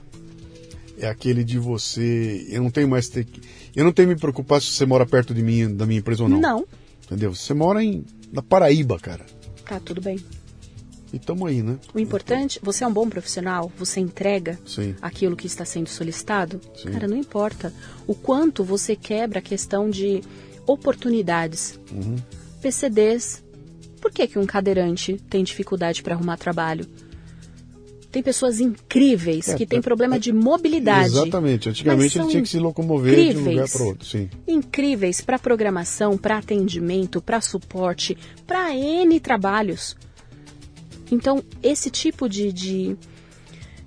Speaker 1: é aquele de você. Eu não tenho mais ter, eu não tenho me preocupar se você mora perto de mim, da minha empresa ou não.
Speaker 2: Não.
Speaker 1: Entendeu? Você mora em na Paraíba, cara.
Speaker 2: Tá tudo bem.
Speaker 1: E estamos aí, né?
Speaker 2: O importante, você é um bom profissional, você entrega
Speaker 1: Sim.
Speaker 2: aquilo que está sendo solicitado.
Speaker 1: Sim.
Speaker 2: Cara, não importa o quanto você quebra a questão de oportunidades.
Speaker 1: Uhum.
Speaker 2: PCDs. Por que, que um cadeirante tem dificuldade para arrumar trabalho? Tem pessoas incríveis é, que têm é, problema é, de mobilidade.
Speaker 1: Exatamente. Antigamente ele tinha que se locomover incríveis, de um lugar para outro. Sim.
Speaker 2: Incríveis para programação, para atendimento, para suporte, para N trabalhos. Então, esse tipo de, de,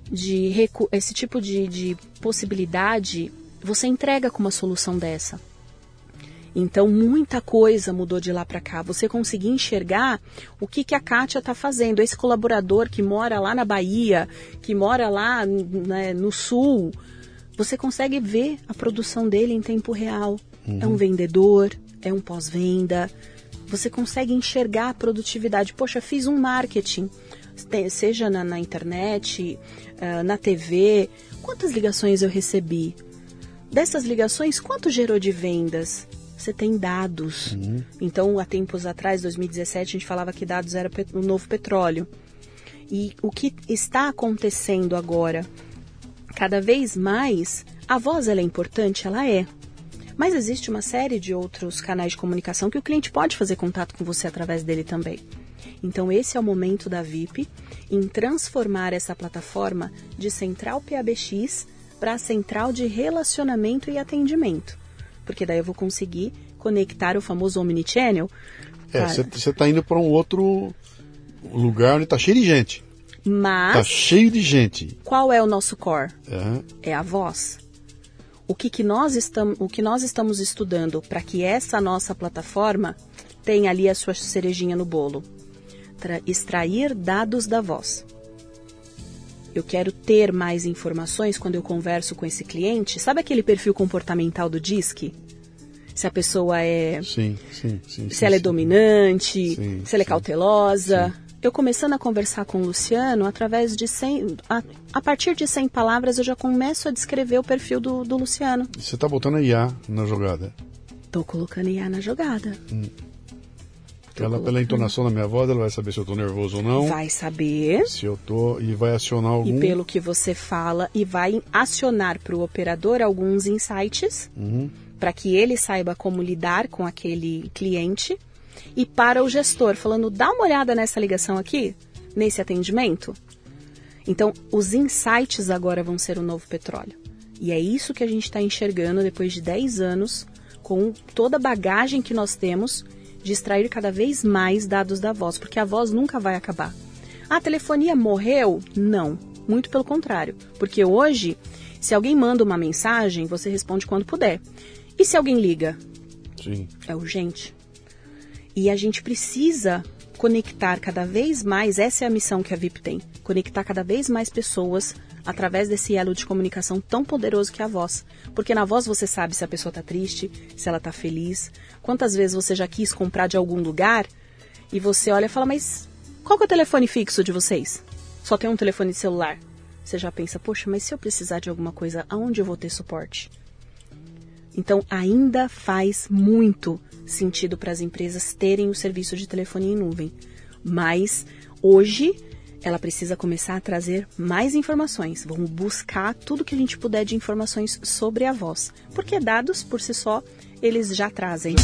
Speaker 2: de esse tipo de, de possibilidade você entrega com uma solução dessa. Então, muita coisa mudou de lá para cá. Você conseguir enxergar o que, que a Kátia está fazendo. Esse colaborador que mora lá na Bahia, que mora lá né, no Sul, você consegue ver a produção dele em tempo real. Uhum. É um vendedor, é um pós-venda. Você consegue enxergar a produtividade. Poxa, fiz um marketing, seja na, na internet, uh, na TV. Quantas ligações eu recebi? Dessas ligações, quanto gerou de vendas? Você tem dados.
Speaker 1: Uhum.
Speaker 2: Então, há tempos atrás, 2017, a gente falava que dados era o novo petróleo. E o que está acontecendo agora? Cada vez mais, a voz ela é importante, ela é. Mas existe uma série de outros canais de comunicação que o cliente pode fazer contato com você através dele também. Então, esse é o momento da VIP em transformar essa plataforma de central PABX para central de relacionamento e atendimento porque daí eu vou conseguir conectar o famoso Omnichannel.
Speaker 1: É, você está indo para um outro lugar onde está cheio de gente.
Speaker 2: Mas.
Speaker 1: Está cheio de gente.
Speaker 2: Qual é o nosso core?
Speaker 1: Uhum.
Speaker 2: É a voz. O que, que, nós, estamos, o que nós estamos estudando para que essa nossa plataforma tenha ali a sua cerejinha no bolo? Tra extrair dados da voz eu quero ter mais informações quando eu converso com esse cliente. Sabe aquele perfil comportamental do DISC? Se a pessoa é.
Speaker 1: Sim, sim, sim.
Speaker 2: Se
Speaker 1: sim,
Speaker 2: ela
Speaker 1: sim.
Speaker 2: é dominante,
Speaker 1: sim,
Speaker 2: se ela é cautelosa. Eu começando a conversar com o Luciano, através de 100. A, a, partir de 100 palavras, eu já começo a descrever o perfil do, do Luciano.
Speaker 1: Você está botando IA na jogada?
Speaker 2: Estou colocando IA na jogada.
Speaker 1: Hum. Ela, pela entonação da minha voz, ela vai saber se eu estou nervoso ou não.
Speaker 2: Vai saber.
Speaker 1: Se eu tô e vai acionar algum.
Speaker 2: E pelo que você fala, e vai acionar para o operador alguns insights
Speaker 1: uhum.
Speaker 2: para que ele saiba como lidar com aquele cliente. E para o gestor, falando, dá uma olhada nessa ligação aqui, nesse atendimento. Então, os insights agora vão ser o novo petróleo. E é isso que a gente está enxergando depois de 10 anos, com toda a bagagem que nós temos de extrair cada vez mais dados da voz, porque a voz nunca vai acabar. A telefonia morreu? Não, muito pelo contrário, porque hoje, se alguém manda uma mensagem, você responde quando puder. E se alguém liga?
Speaker 1: Sim.
Speaker 2: É urgente. E a gente precisa conectar cada vez mais, essa é a missão que a VIP tem, conectar cada vez mais pessoas através desse elo de comunicação tão poderoso que é a voz. Porque na voz você sabe se a pessoa está triste, se ela está feliz. Quantas vezes você já quis comprar de algum lugar e você olha e fala, mas qual que é o telefone fixo de vocês? Só tem um telefone de celular. Você já pensa, poxa, mas se eu precisar de alguma coisa, aonde eu vou ter suporte? Então, ainda faz muito sentido para as empresas terem o serviço de telefonia em nuvem. Mas hoje ela precisa começar a trazer mais informações. Vamos buscar tudo que a gente puder de informações sobre a voz, porque dados por si só eles já trazem.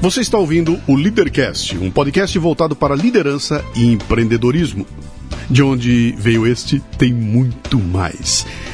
Speaker 1: Você está ouvindo o Leadercast, um podcast voltado para liderança e empreendedorismo. De onde veio este, tem muito mais.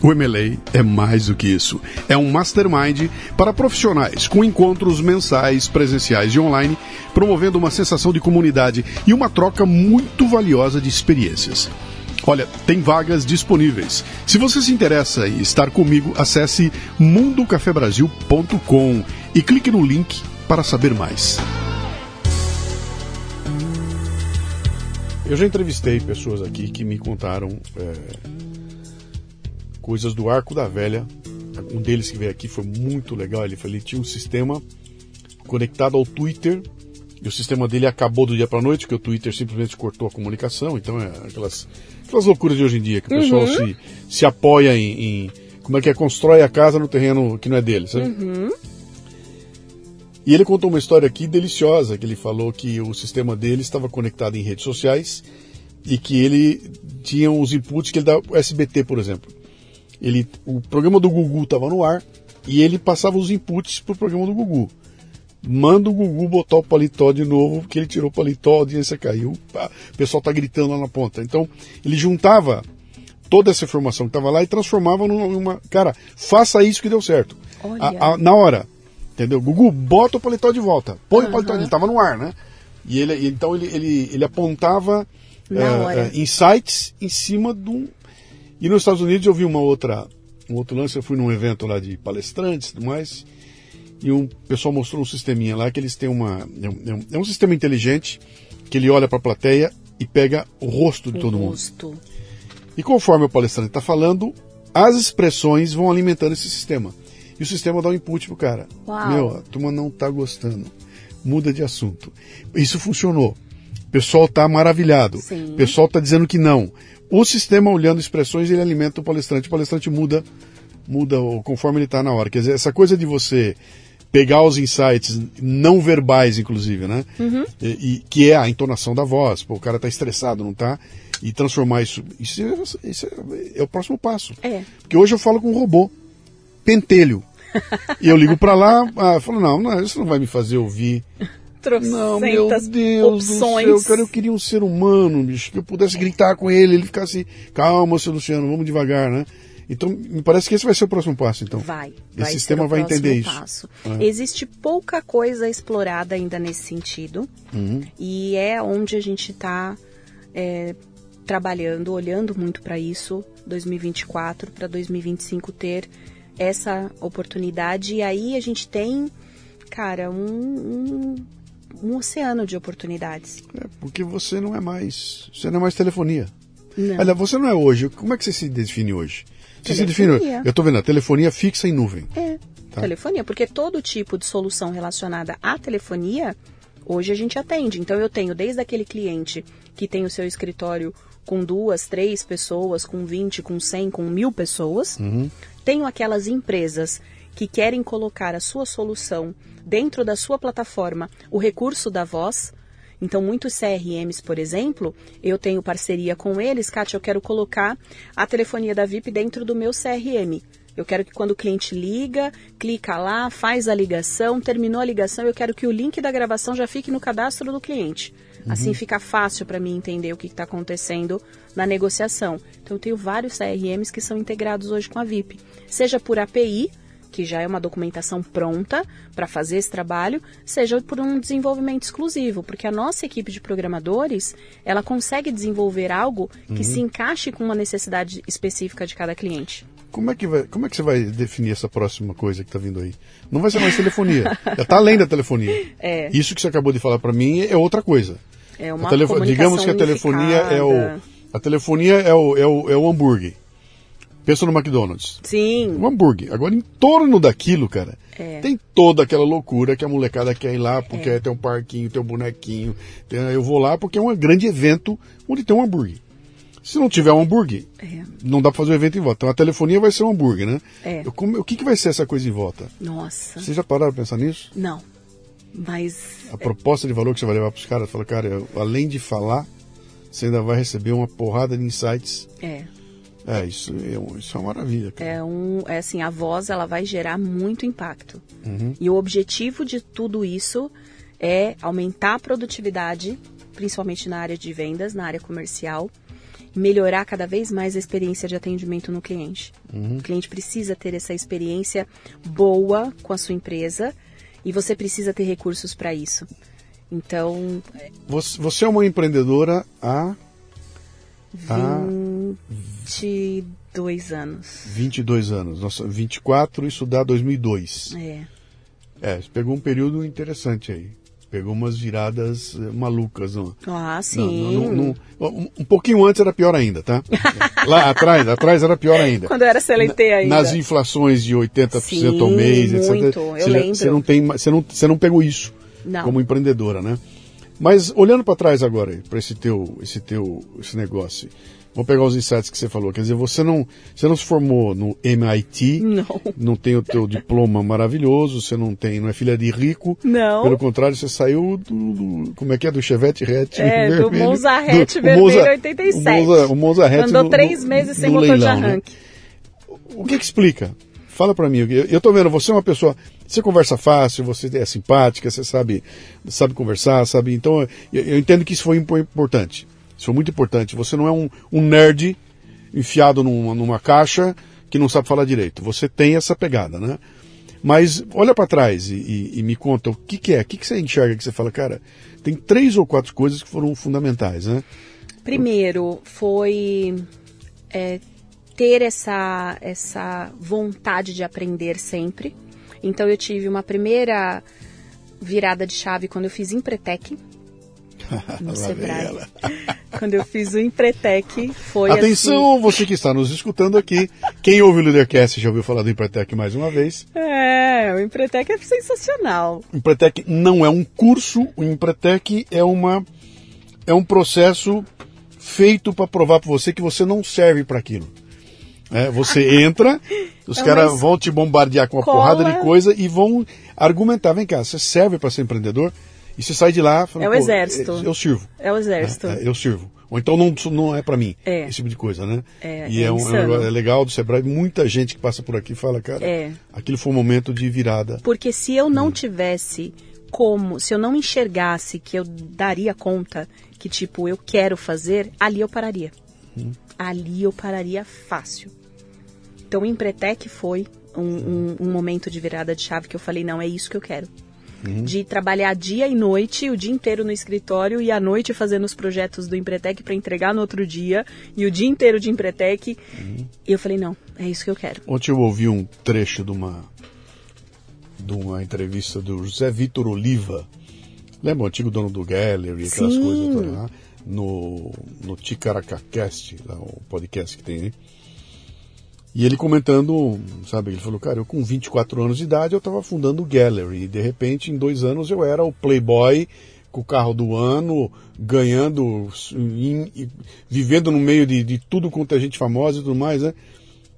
Speaker 1: O MLA é mais do que isso. É um mastermind para profissionais, com encontros mensais, presenciais e online, promovendo uma sensação de comunidade e uma troca muito valiosa de experiências. Olha, tem vagas disponíveis. Se você se interessa em estar comigo, acesse mundocafebrasil.com e clique no link para saber mais. Eu já entrevistei pessoas aqui que me contaram é, coisas do Arco da Velha. Um deles que veio aqui foi muito legal. Ele, ele tinha um sistema conectado ao Twitter e o sistema dele acabou do dia para noite, porque o Twitter simplesmente cortou a comunicação. Então é aquelas, aquelas loucuras de hoje em dia que o pessoal uhum. se, se apoia em, em, Como é que é? Constrói a casa no terreno que não é dele, sabe? Uhum. E ele contou uma história aqui deliciosa, que ele falou que o sistema dele estava conectado em redes sociais e que ele tinha os inputs que ele dá o SBT, por exemplo. Ele, o programa do Gugu estava no ar e ele passava os inputs para o programa do Gugu. Manda o Gugu botar o paletó de novo, porque ele tirou o paletó, a audiência caiu, o pessoal está gritando lá na ponta. Então, ele juntava toda essa informação que estava lá e transformava numa. Cara, faça isso que deu certo. A, a, na hora. Entendeu? Gugu, bota o paletó de volta. Põe uhum. o paletó, ele estava no ar, né? E ele, então ele, ele, ele apontava é, insights em cima de um. E nos Estados Unidos eu vi uma outra, um outro lance, eu fui num evento lá de palestrantes e tudo mais, e um pessoal mostrou um sisteminha lá que eles têm uma. É um, é um sistema inteligente que ele olha para a plateia e pega o rosto de o todo rosto. mundo. E conforme o palestrante está falando, as expressões vão alimentando esse sistema. E o sistema dá um input pro cara. Uau. Meu, a turma não tá gostando. Muda de assunto. Isso funcionou. O pessoal tá maravilhado. Sim. O pessoal tá dizendo que não. O sistema, olhando expressões, ele alimenta o palestrante. O palestrante muda, muda conforme ele está na hora. Quer dizer, essa coisa de você pegar os insights não verbais, inclusive, né? Uhum. E, e, que é a entonação da voz. Pô, o cara tá estressado, não tá? E transformar isso. Isso, é, isso é, é, o próximo passo. É. Porque hoje eu falo com um robô. Pentelho. E eu ligo para lá, ah, falo, não, não, isso não vai me fazer ouvir. Não, meu Deus opções. do céu, cara, eu queria um ser humano, bicho, que eu pudesse gritar com ele, ele ficasse, calma, seu Luciano, vamos devagar, né? Então, me parece que esse vai ser o próximo passo, então.
Speaker 2: Vai.
Speaker 1: Esse vai sistema vai entender
Speaker 2: passo. isso. É. Existe pouca coisa explorada ainda nesse sentido. Uhum. E é onde a gente está é, trabalhando, olhando muito para isso, 2024 para 2025 ter essa oportunidade e aí a gente tem, cara, um, um, um oceano de oportunidades.
Speaker 1: É, porque você não é mais, você não é mais telefonia. Não. Olha, você não é hoje. Como é que você se define hoje? Você se define. Eu estou vendo a telefonia fixa em nuvem.
Speaker 2: É. Tá? Telefonia, porque todo tipo de solução relacionada à telefonia hoje a gente atende. Então eu tenho desde aquele cliente que tem o seu escritório com duas, três pessoas, com 20, com 100, com mil pessoas. Uhum. Tenho aquelas empresas que querem colocar a sua solução dentro da sua plataforma, o recurso da voz. Então, muitos CRMs, por exemplo, eu tenho parceria com eles, Kátia, eu quero colocar a telefonia da VIP dentro do meu CRM. Eu quero que quando o cliente liga, clica lá, faz a ligação, terminou a ligação, eu quero que o link da gravação já fique no cadastro do cliente. Uhum. Assim fica fácil para mim entender o que está acontecendo na negociação. Então eu tenho vários CRMs que são integrados hoje com a VIP, seja por API, que já é uma documentação pronta para fazer esse trabalho, seja por um desenvolvimento exclusivo, porque a nossa equipe de programadores, ela consegue desenvolver algo que uhum. se encaixe com uma necessidade específica de cada cliente.
Speaker 1: Como é, que vai, como é que você vai definir essa próxima coisa que está vindo aí? Não vai ser mais telefonia. Já está além da telefonia. É. Isso que você acabou de falar para mim é outra coisa.
Speaker 2: É uma telefo... Digamos
Speaker 1: que a telefonia é o a telefonia é o, é o, é o hambúrguer. Pensa no McDonald's.
Speaker 2: Sim.
Speaker 1: Um hambúrguer. Agora, em torno daquilo, cara, é. tem toda aquela loucura que a molecada quer ir lá porque é. tem um parquinho, tem um bonequinho. Tem, eu vou lá porque é um grande evento onde tem um hambúrguer. Se não tiver um hambúrguer,
Speaker 2: É.
Speaker 1: não dá pra fazer o evento em volta. Então a telefonia vai ser um hambúrguer, né?
Speaker 2: É.
Speaker 1: Eu como- o que, que vai ser essa coisa em volta?
Speaker 2: Nossa.
Speaker 1: Vocês já pararam pra pensar nisso?
Speaker 2: Não. Mas
Speaker 1: A proposta de valor que você vai levar pros caras, fala, cara, eu- além de falar, você ainda vai receber uma porrada de insights.
Speaker 2: é,
Speaker 1: É, isso é, isso é uma maravilha. Cara.
Speaker 2: é um, é assim, a voz ela vai gerar muito impacto.
Speaker 1: Uhum.
Speaker 2: E o objetivo de tudo isso é aumentar a produtividade, principalmente na área de vendas, na área comercial, melhorar cada vez mais a experiência de atendimento no cliente. O cliente precisa ter essa experiência boa com a sua empresa e você precisa ter recursos para isso. Então,
Speaker 1: Você, você é uma empreendedora há Ah.
Speaker 2: 22 anos.
Speaker 1: 22 anos. Nossa, 24, isso dá 2002.
Speaker 2: É.
Speaker 1: É, você pegou um período interessante aí. Pegou umas viradas eh, malucas. Não?
Speaker 2: Ah,
Speaker 1: Não,
Speaker 2: sim.
Speaker 1: não, não, não. um, um pouquinho antes era pior ainda, tá? Lá atrás, atrás era pior ainda.
Speaker 2: Quando eu era CLT ainda.
Speaker 1: Nas inflações de 80%
Speaker 2: Sim,
Speaker 1: ao mês, etc.
Speaker 2: muito, eu
Speaker 1: você,
Speaker 2: lembro.
Speaker 1: você não tem, você não, você não pegou isso como empreendedora, né? Mas olhando para trás agora, para esse teu, esse teu, esse negócio, vou pegar os insights que você falou. Quer dizer, você não, você não se formou no MIT,
Speaker 2: Não.
Speaker 1: não tem o teu diploma maravilhoso, você não tem, não é filha de rico.
Speaker 2: Não.
Speaker 1: Pelo contrário, você saiu do, do- como é que é, do Chevette hatch
Speaker 2: É, do
Speaker 1: vermelho.
Speaker 2: Monza hatch
Speaker 1: o
Speaker 2: vermelho
Speaker 1: Monza-
Speaker 2: 87.
Speaker 1: O Monza, o Monza hatch
Speaker 2: Andou
Speaker 1: no-
Speaker 2: três
Speaker 1: no-
Speaker 2: meses sem motor de
Speaker 1: né?
Speaker 2: arranque.
Speaker 1: O que que explica? Fala pra mim. Eu, eu tô vendo, você é uma pessoa, você conversa fácil, você é simpática, você sabe, sabe conversar, sabe? Então, eu, eu entendo que isso foi impo- importante. Isso foi muito importante. Você não é um, um nerd enfiado numa, numa caixa que não sabe falar direito. Você tem essa pegada, né? Mas olha pra trás e, e- e me conta o que, que é, o que, que você enxerga que você fala, cara, tem três ou quatro coisas que foram fundamentais, né?
Speaker 2: Primeiro, foi é, ter essa, essa vontade de aprender sempre. Então, eu tive uma primeira virada de chave quando eu fiz Empretec, no Sebrae. Quando eu fiz o Empretec, foi
Speaker 1: Atenção, você que está nos escutando aqui. Quem ouve o Leadercast já ouviu falar do Empretec mais uma vez.
Speaker 2: assim... É, o Empretec é sensacional.
Speaker 1: O Empretec não é um curso, o Empretec é, uma, é um processo feito para provar para você que você não serve para aquilo. É, você entra, os
Speaker 2: É
Speaker 1: caras vão te bombardear com uma
Speaker 2: escola.
Speaker 1: porrada de coisa e vão argumentar. Vem cá, você serve para ser empreendedor? E você sai de lá falando,
Speaker 2: É o
Speaker 1: "Pô,
Speaker 2: exército.
Speaker 1: Eu, eu sirvo.
Speaker 2: É o exército.
Speaker 1: É, é, eu sirvo. Ou então não, não é para mim.
Speaker 2: É.
Speaker 1: Esse tipo de coisa, né?
Speaker 2: É,
Speaker 1: e
Speaker 2: é
Speaker 1: é, um, é, é legal do Sebrae. Muita gente que passa por aqui fala, cara,
Speaker 2: É.
Speaker 1: aquilo foi um momento de virada.
Speaker 2: Porque se eu
Speaker 1: Hum.
Speaker 2: não tivesse como, se eu não enxergasse que eu daria conta que, tipo, eu quero fazer, ali eu pararia.
Speaker 1: Hum.
Speaker 2: Ali eu pararia fácil. Então, o Empretec foi um, um- um momento de virada de chave que eu falei, não, é isso que eu quero.
Speaker 1: Uhum.
Speaker 2: De trabalhar dia e noite, o dia inteiro no escritório e à noite fazendo os projetos do Empretec para entregar no outro dia, e o dia inteiro de Empretec.
Speaker 1: Uhum.
Speaker 2: E eu falei, não, é isso que eu quero.
Speaker 1: Ontem eu ouvi um trecho de uma, de uma entrevista do José Vitor Oliva. Lembra o antigo dono do Gallery, aquelas
Speaker 2: Sim.
Speaker 1: coisas todas lá? No, no Ticaracacast, lá, o podcast que tem aí. E ele comentando, sabe, ele falou, cara, eu com 24 anos de idade eu estava fundando o Gallery. E de repente, em dois anos, eu era o playboy com o carro do ano, ganhando, em- vivendo no meio de, de tudo quanto é gente famosa e tudo mais, né?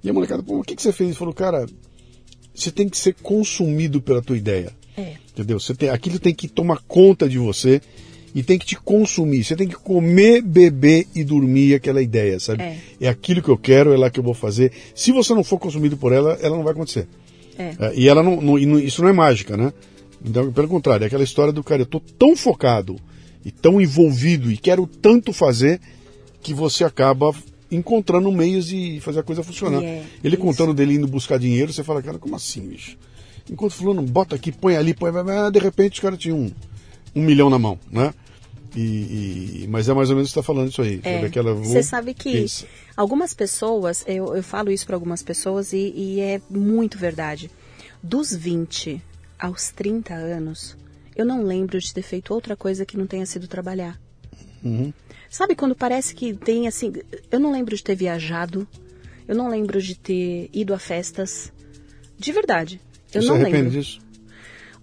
Speaker 1: E a molecada, pô, o que, que você fez? Ele falou, cara, você tem que ser consumido pela tua ideia.
Speaker 2: É.
Speaker 1: Entendeu? Você tem, aquilo tem que tomar conta de você e tem que te consumir. Você tem que comer, beber e dormir aquela ideia, sabe?
Speaker 2: É.
Speaker 1: aquilo que eu quero, é lá que eu vou fazer. Se você não for consumido por ela, ela não vai acontecer.
Speaker 2: É.
Speaker 1: É, e ela não, não- e isso não é mágica, né? Então, pelo contrário, é aquela história do cara, eu tô tão focado e tão envolvido e quero tanto fazer que você acaba encontrando meios de fazer a coisa funcionar.
Speaker 2: É
Speaker 1: Ele
Speaker 2: isso.
Speaker 1: contando dele indo buscar dinheiro, você fala, cara, como assim, bicho? Enquanto fulano bota aqui, põe ali, põe, de repente os caras tinham um, um milhão na mão, né? E, e- mas é mais ou menos o que está falando isso aí.
Speaker 2: É?
Speaker 1: Aquela,
Speaker 2: Você sabe que
Speaker 1: pensa.
Speaker 2: algumas pessoas, eu, eu falo isso para algumas pessoas e, e é muito verdade. Dos 20 aos 30 anos, eu não lembro de ter feito outra coisa que não tenha sido trabalhar.
Speaker 1: Uhum.
Speaker 2: Sabe quando parece que tem assim. Eu não lembro de ter viajado, eu não lembro de ter ido a festas. De verdade. Eu
Speaker 1: Você
Speaker 2: não
Speaker 1: arrepende
Speaker 2: lembro.
Speaker 1: disso?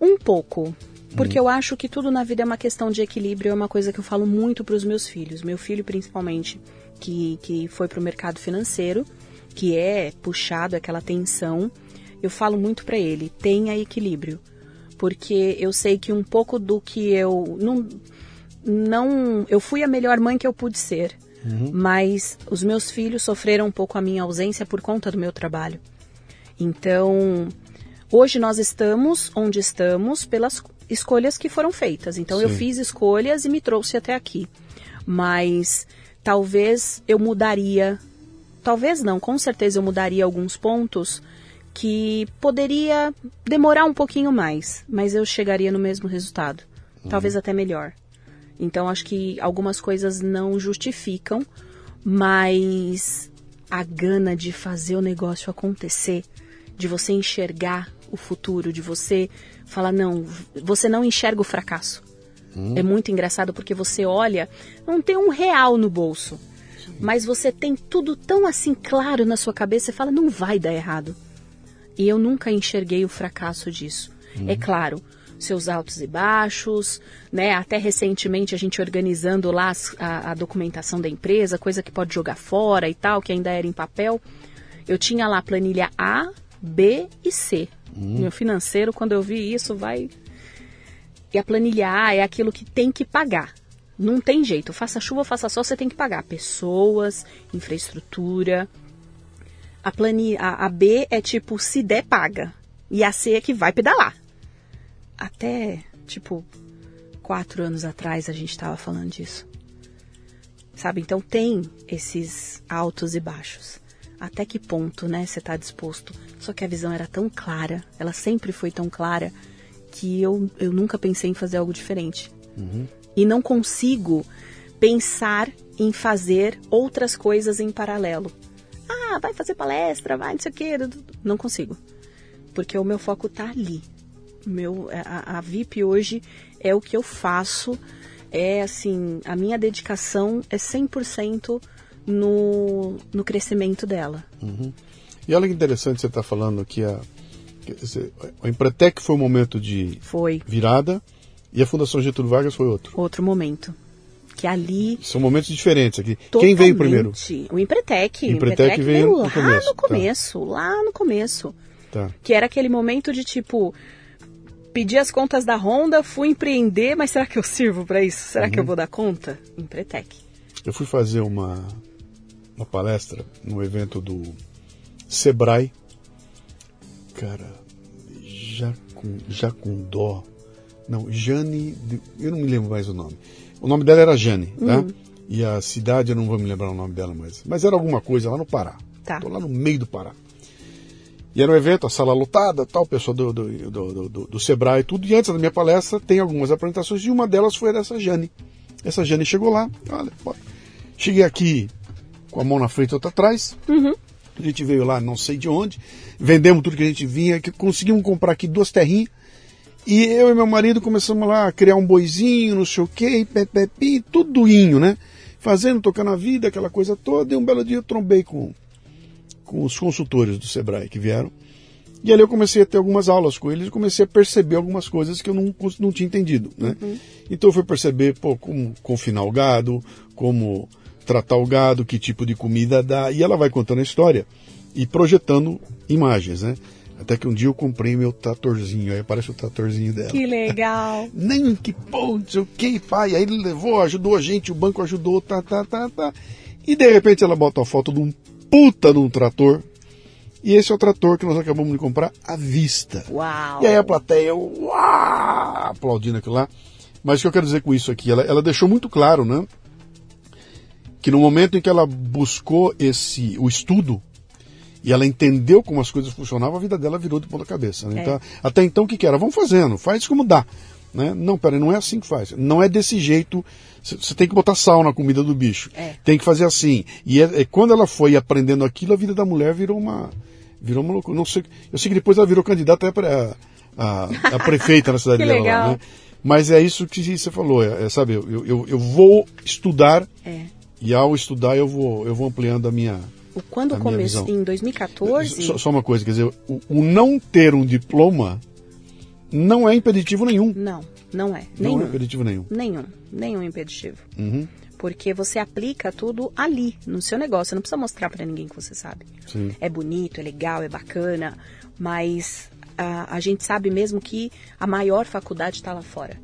Speaker 2: Um pouco. Porque eu acho que tudo na vida é uma questão de equilíbrio, é uma coisa que eu falo muito para os meus filhos. Meu filho, principalmente, que, que foi para o mercado financeiro, que é puxado, é aquela tensão, eu falo muito para ele: tenha equilíbrio. Porque eu sei que um pouco do que eu. Não, não eu fui a melhor mãe que eu pude ser. Uhum. Mas os meus filhos sofreram um pouco a minha ausência por conta do meu trabalho. Então, hoje nós estamos onde estamos pelas escolhas que foram feitas. Então, Sim. eu fiz escolhas e me trouxe até aqui. Mas talvez eu mudaria, talvez não, com certeza eu mudaria alguns pontos que poderia demorar um pouquinho mais, mas eu chegaria no mesmo resultado, uhum. talvez até melhor. Então acho que algumas coisas não justificam, mas a gana de fazer o negócio acontecer, de você enxergar o futuro, de você falar não, você não enxerga o fracasso. Hum. É muito engraçado porque você olha, não tem um real no bolso, Sim. mas você tem tudo tão assim claro na sua cabeça e fala não vai dar errado. E eu nunca enxerguei o fracasso disso. Hum. É claro, seus altos e baixos, né? Até recentemente a gente organizando lá a, a, documentação da empresa, coisa que pode jogar fora e tal, que ainda era em papel. Eu tinha lá a planilha A, B e C. Hum. Meu financeiro, quando eu vi isso, vai. E a planilha A é aquilo que tem que pagar. Não tem jeito. Faça chuva, faça sol, você tem que pagar. Pessoas, infraestrutura. A, planilha, a, a B é tipo, se der, paga. E a C é que vai pedalar até, tipo, quatro anos atrás a gente estava falando disso. Sabe? Então tem esses altos e baixos. Até que ponto, né, você está disposto? Só que a visão era tão clara, ela sempre foi tão clara, que eu, eu nunca pensei em fazer algo diferente. Uhum. E não consigo pensar em fazer outras coisas em paralelo. Ah, vai fazer palestra, vai não sei o quê. Não consigo. Porque o meu foco está ali, meu, a, a VIP hoje é o que eu faço, é assim, a minha dedicação é 100% no, no crescimento dela.
Speaker 1: Uhum. E olha que interessante você está falando que a, a Empretec foi um momento de
Speaker 2: foi.
Speaker 1: virada e a Fundação Getúlio Vargas foi outro.
Speaker 2: Outro momento. Que ali.
Speaker 1: São momentos diferentes aqui. Quem veio primeiro?
Speaker 2: O Empretec.
Speaker 1: O Empretec, veio, veio lá no começo.
Speaker 2: no começo. Tá. Lá no começo.
Speaker 1: Tá.
Speaker 2: Que era aquele momento de tipo, pedi as contas da Honda, fui empreender, mas será que eu sirvo para isso? Será uhum. que eu uhum. vou dar conta? Empretec.
Speaker 1: Eu fui fazer uma, uma palestra no evento do Sebrae. Cara, já com, já com dó. Não, Jane, eu não me lembro mais o nome. O nome dela era Jane, tá? Uhum. E a cidade, eu não vou me lembrar o nome dela mais. Mas era alguma coisa lá no Pará.
Speaker 2: Tá.
Speaker 1: Tô lá no meio do Pará. E era um evento, a sala lotada, tal, pessoal do, do, do, do, do Sebrae e tudo. E antes da minha palestra tem algumas apresentações e uma delas foi dessa Jane. Essa Jane chegou lá, olha, cheguei aqui com a mão na frente e outra atrás.
Speaker 2: Uhum.
Speaker 1: A gente veio lá, não sei de onde, vendemos tudo que a gente vinha, que conseguimos comprar aqui duas terrinhas. E eu e meu marido começamos lá a criar um boizinho, não sei o quê, pepepi, tudo inho, né? Fazendo, tocando a vida, aquela coisa toda. E um belo dia eu trombei com com os consultores do Sebrae que vieram. E ali eu comecei a ter algumas aulas com eles e comecei a perceber algumas coisas que eu não, não tinha entendido. Né? Uhum. Então eu fui perceber pô, como confinar o gado, como tratar o gado, que tipo de comida dá. E ela vai contando a história e projetando imagens. Né? Até que um dia eu comprei meu tratorzinho, aí aparece o tratorzinho dela.
Speaker 2: Que legal!
Speaker 1: Nem que pô, não sei o que, pai. Aí ele levou, ajudou a gente, o banco ajudou, tá, tá, tá, tá. E de repente ela bota a foto de um puta de um trator. E esse é o trator que nós acabamos de comprar à vista.
Speaker 2: Uau!
Speaker 1: E aí a plateia, uau, aplaudindo aquilo lá. Mas o que eu quero dizer com isso aqui? Ela, ela deixou muito claro, né? Que no momento em que ela buscou esse o estudo e ela entendeu como as coisas funcionavam, a vida dela virou de ponta cabeça. Né? É. Então, até então o que, que era? Vamos fazendo, faz como dá. Né? Não, peraí, não é assim que faz. Não é desse jeito. Você tem que botar sal na comida do bicho.
Speaker 2: É.
Speaker 1: Tem que fazer assim. E é, é, quando ela foi aprendendo aquilo, a vida da mulher virou uma. Virou uma loucura. Não sei, eu sei que depois ela virou candidata a, a, a prefeita na cidade dela.
Speaker 2: Legal. Né?
Speaker 1: Mas é isso que você falou, é, é sabe? Eu, eu, eu vou estudar
Speaker 2: é.
Speaker 1: E ao estudar eu vou, eu vou ampliando a minha.
Speaker 2: Quando começou em 2014.
Speaker 1: Só, só, uma coisa, quer dizer, o, o não ter um diploma não é impeditivo nenhum.
Speaker 2: Não. Não é.
Speaker 1: Não
Speaker 2: Nenhum.
Speaker 1: é impeditivo nenhum.
Speaker 2: Nenhum. Nenhum impeditivo.
Speaker 1: Uhum.
Speaker 2: Porque você aplica tudo ali, no seu negócio. Você não precisa mostrar para ninguém que você sabe.
Speaker 1: Sim.
Speaker 2: É bonito, é legal, é bacana, mas a, a gente sabe mesmo que a maior faculdade está lá fora.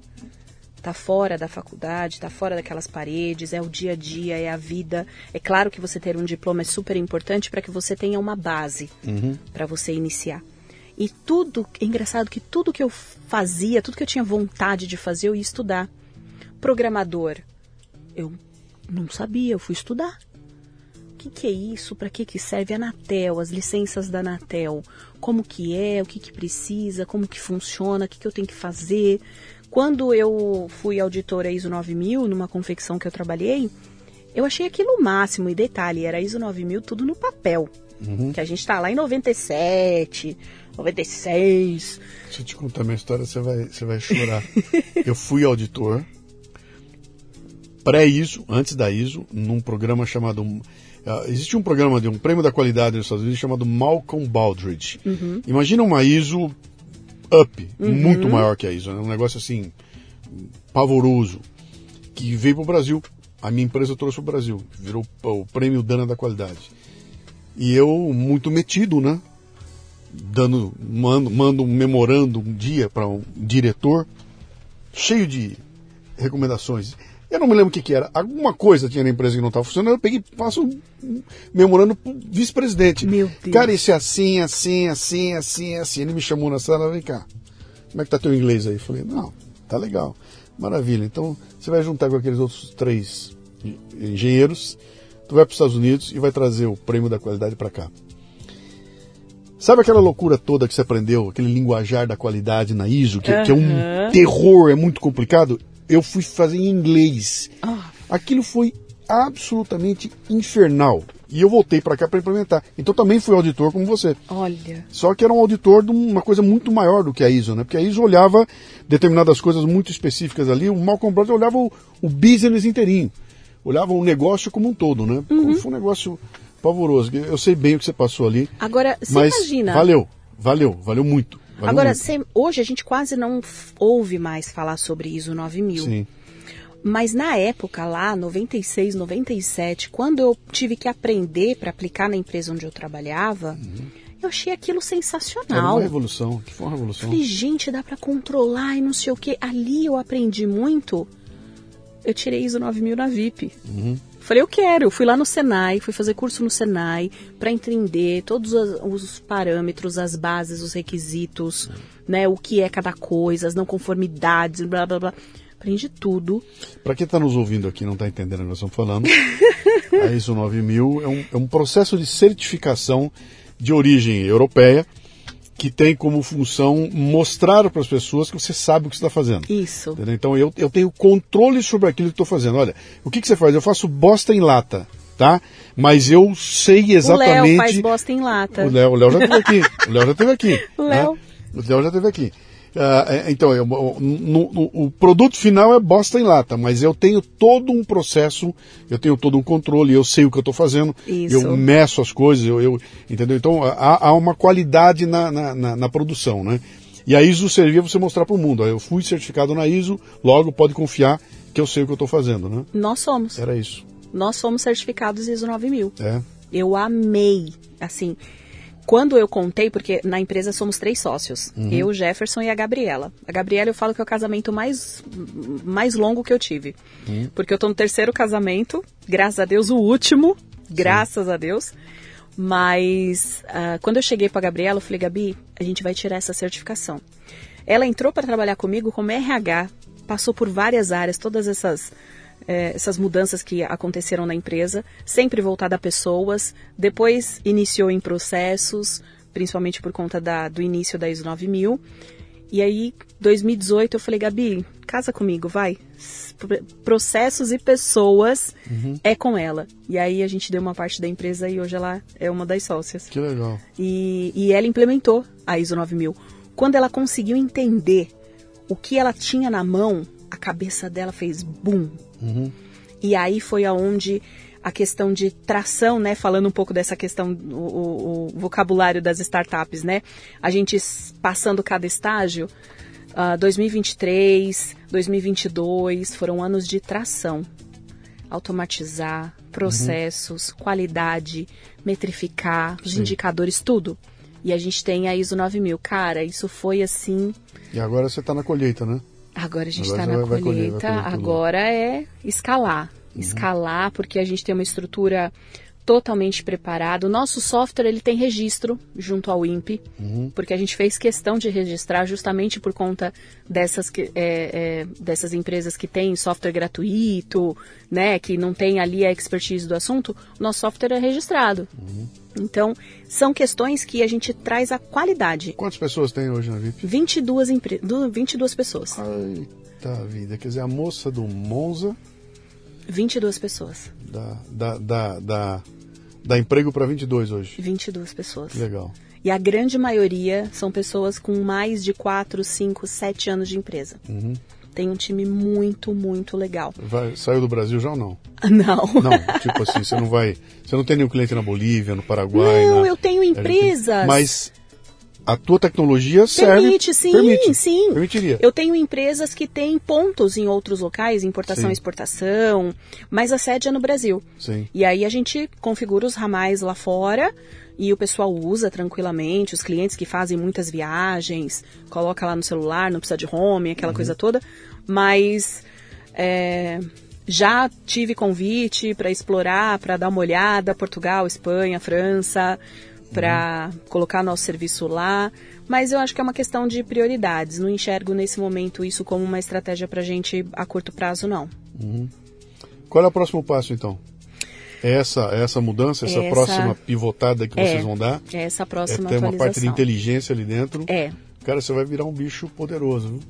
Speaker 2: Está fora da faculdade, está fora daquelas paredes, é o dia a dia, é a vida. É claro que você ter um diploma é super importante para que você tenha uma base para você iniciar. E tudo, é engraçado que tudo que eu fazia, tudo que eu tinha vontade de fazer, eu ia estudar. Programador, eu não sabia, eu fui estudar. O que, que é isso? Para que, que serve a Anatel, as licenças da Anatel? Como que é? O que, que precisa? Como que funciona? O que, que eu tenho que fazer? Quando eu fui auditora ISO 9000, numa confecção que eu trabalhei, eu achei aquilo o máximo. E detalhe, era ISO 9000 tudo no papel. Que a gente está lá em 97, 96.
Speaker 1: Se eu te contar minha história, você vai, você vai chorar. eu fui auditor, pré-ISO, antes da ISO, num programa chamado. uh, existe um programa de um prêmio da qualidade nos Estados Unidos chamado Malcolm Baldrige. Imagina uma ISO up, muito maior que a ISO, né? um negócio assim, pavoroso, que veio para o Brasil. A minha empresa trouxe para o Brasil, virou o prêmio Dana da Qualidade. E eu, muito metido, né? Dando, mando, mando um memorando um dia para um diretor, cheio de recomendações. Eu não me lembro o que, que era. Alguma coisa tinha na empresa que não estava funcionando. Eu peguei e faço um memorando pro vice-presidente.
Speaker 2: Meu Deus.
Speaker 1: Cara, isso é assim, assim, assim, assim, assim. Ele me chamou na sala, vem cá. Como é que tá teu inglês aí? Eu falei, não, tá legal. Maravilha. Então, você vai juntar com aqueles outros três en- engenheiros, tu vai para os Estados Unidos e vai trazer o prêmio da qualidade para cá. Sabe aquela loucura toda que você aprendeu, aquele linguajar da qualidade na ISO, que, que é um terror, é muito complicado? Eu fui fazer em inglês.
Speaker 2: Ah.
Speaker 1: Aquilo foi absolutamente infernal. E eu voltei para cá para implementar. Então também fui auditor como você.
Speaker 2: Olha,
Speaker 1: Só que era um auditor de uma coisa muito maior do que a ISO, né? Porque a ISO olhava determinadas coisas muito específicas ali, o Malcolm Brothers olhava o, o business inteirinho, olhava o negócio como um todo, né?
Speaker 2: Uhum.
Speaker 1: Foi um negócio pavoroso. Eu sei bem o que você passou ali,
Speaker 2: agora você
Speaker 1: mas
Speaker 2: imagina.
Speaker 1: valeu, valeu, valeu muito. Valeu
Speaker 2: Agora, hoje a gente quase não ouve mais falar sobre ISO 9000.
Speaker 1: Sim,
Speaker 2: Mas na época lá, 96, 97, quando eu tive que aprender para aplicar na empresa onde eu trabalhava, eu achei aquilo
Speaker 1: Uhum. era
Speaker 2: sensacional.
Speaker 1: uma revolução, que foi uma revolução.
Speaker 2: Falei, gente, dá para controlar e não sei o que. Ali eu aprendi muito. Eu tirei ISO 9000 na VIP.
Speaker 1: Uhum.
Speaker 2: Falei, eu quero. Eu fui lá no Senai, fui fazer curso no Senai para entender todos os, os parâmetros, as bases, os requisitos, né, o que é cada coisa, as não conformidades, blá blá blá. Aprendi tudo.
Speaker 1: Para quem está nos ouvindo aqui e não está entendendo o que nós estamos falando, a ISO 9000 é um, é um processo de certificação de origem europeia que tem como função mostrar para as pessoas que você sabe o que você está fazendo.
Speaker 2: Isso.
Speaker 1: Entendeu? Então eu, eu tenho controle sobre aquilo que estou fazendo. Olha, o que, que você faz? Eu faço bosta em lata, tá? Mas eu sei
Speaker 2: O
Speaker 1: exatamente.
Speaker 2: Léo faz bosta em lata.
Speaker 1: O Léo, o Léo já esteve aqui. O Léo já esteve aqui.
Speaker 2: O Léo.
Speaker 1: né? O Léo já esteve aqui. Ah, é, então, eu- o- no- no- o produto final é bosta em lata, mas eu tenho todo um processo, eu tenho todo um controle, eu sei o que eu estou fazendo,
Speaker 2: Isso.
Speaker 1: eu meço as coisas, eu, eu- entendeu? Então há, há uma qualidade na, na, na- na produção, né? E a ISO servia você mostrar para o mundo. Eu fui certificado na ISO, logo pode confiar que eu sei o que eu estou fazendo, né?
Speaker 2: Nós somos.
Speaker 1: Era isso.
Speaker 2: Nós somos certificados ISO 9000.
Speaker 1: É.
Speaker 2: Eu amei, assim, quando eu contei, porque na empresa somos três sócios, eu, Jefferson e a Gabriela. A Gabriela eu falo que é o casamento mais, mais longo que eu tive, porque eu tô no terceiro casamento, graças a Deus o último, graças a Deus. Mas ah, quando eu cheguei para a Gabriela, eu falei, Gabi, a gente vai tirar essa certificação. Ela entrou para trabalhar comigo como RH, passou por várias áreas, todas essas eh, essas mudanças que aconteceram na empresa, sempre voltada a pessoas. Depois iniciou em processos, principalmente por conta da, do início da ISO 9000. E aí, 2018, eu falei, Gabi, casa comigo, vai. Pr- Processos e pessoas é com ela. E aí a gente deu uma parte da empresa e hoje ela é uma das sócias.
Speaker 1: Que legal.
Speaker 2: E, e ela implementou a ISO 9000. Quando ela conseguiu entender o que ela tinha na mão, a cabeça dela fez boom. E aí foi aonde a questão de tração, né? Falando um pouco dessa questão, o, o- vocabulário das startups, né? A gente passando cada estágio, Uh, 2023, 2022 foram anos de tração. Automatizar processos, uhum. qualidade, metrificar, os Sim. indicadores, tudo. E a gente tem a ISO 9000. Cara, isso foi assim.
Speaker 1: E agora você está na colheita, né?
Speaker 2: Agora a gente está na colheita. Vai colher, agora é escalar. Uhum. Escalar, porque a gente tem uma estrutura totalmente preparado. O nosso software ele tem registro junto ao INPE, uhum. porque a gente fez questão de registrar justamente por conta dessas, é, é, dessas empresas que têm software gratuito, né, que não tem ali a expertise do assunto. O nosso software é registrado. Uhum. Então, são questões que a gente traz a qualidade.
Speaker 1: Quantas pessoas tem hoje na VIP?
Speaker 2: 22, empre... 22 pessoas.
Speaker 1: Eita vida, quer dizer, a moça do Monza...
Speaker 2: 22 pessoas.
Speaker 1: Da, da, da, da Dá emprego para 22 hoje?
Speaker 2: 22 pessoas.
Speaker 1: Legal.
Speaker 2: E a grande maioria são pessoas com mais de 4, 5, 7 anos de empresa. Uhum. Tem um time muito, muito legal.
Speaker 1: Vai, saiu do Brasil já ou não?
Speaker 2: Não.
Speaker 1: Não, tipo assim, você não vai. Você não tem nenhum cliente na Bolívia, no Paraguai.
Speaker 2: Não,
Speaker 1: na,
Speaker 2: eu tenho empresas.
Speaker 1: Mas a tua tecnologia serve.
Speaker 2: Permite, sim,
Speaker 1: permite,
Speaker 2: sim.
Speaker 1: Permitiria.
Speaker 2: Eu tenho empresas que têm pontos em outros locais, importação e exportação, mas a sede é no Brasil.
Speaker 1: Sim.
Speaker 2: E aí a gente configura os ramais lá fora e o pessoal usa tranquilamente, os clientes que fazem muitas viagens, coloca lá no celular, não precisa de home, aquela uhum. coisa toda, mas é, já tive convite para explorar, para dar uma olhada, Portugal, Espanha, França, para uhum. colocar nosso serviço lá. Mas eu acho que é uma questão de prioridades. Não enxergo nesse momento isso como uma estratégia para a gente a curto prazo, não.
Speaker 1: Uhum. Qual é o próximo passo, então? É essa, é essa mudança, essa, essa, próxima pivotada que é, vocês vão dar?
Speaker 2: É essa próxima
Speaker 1: é, Tem uma parte de inteligência ali dentro.
Speaker 2: É.
Speaker 1: Cara, você vai virar um bicho poderoso, viu?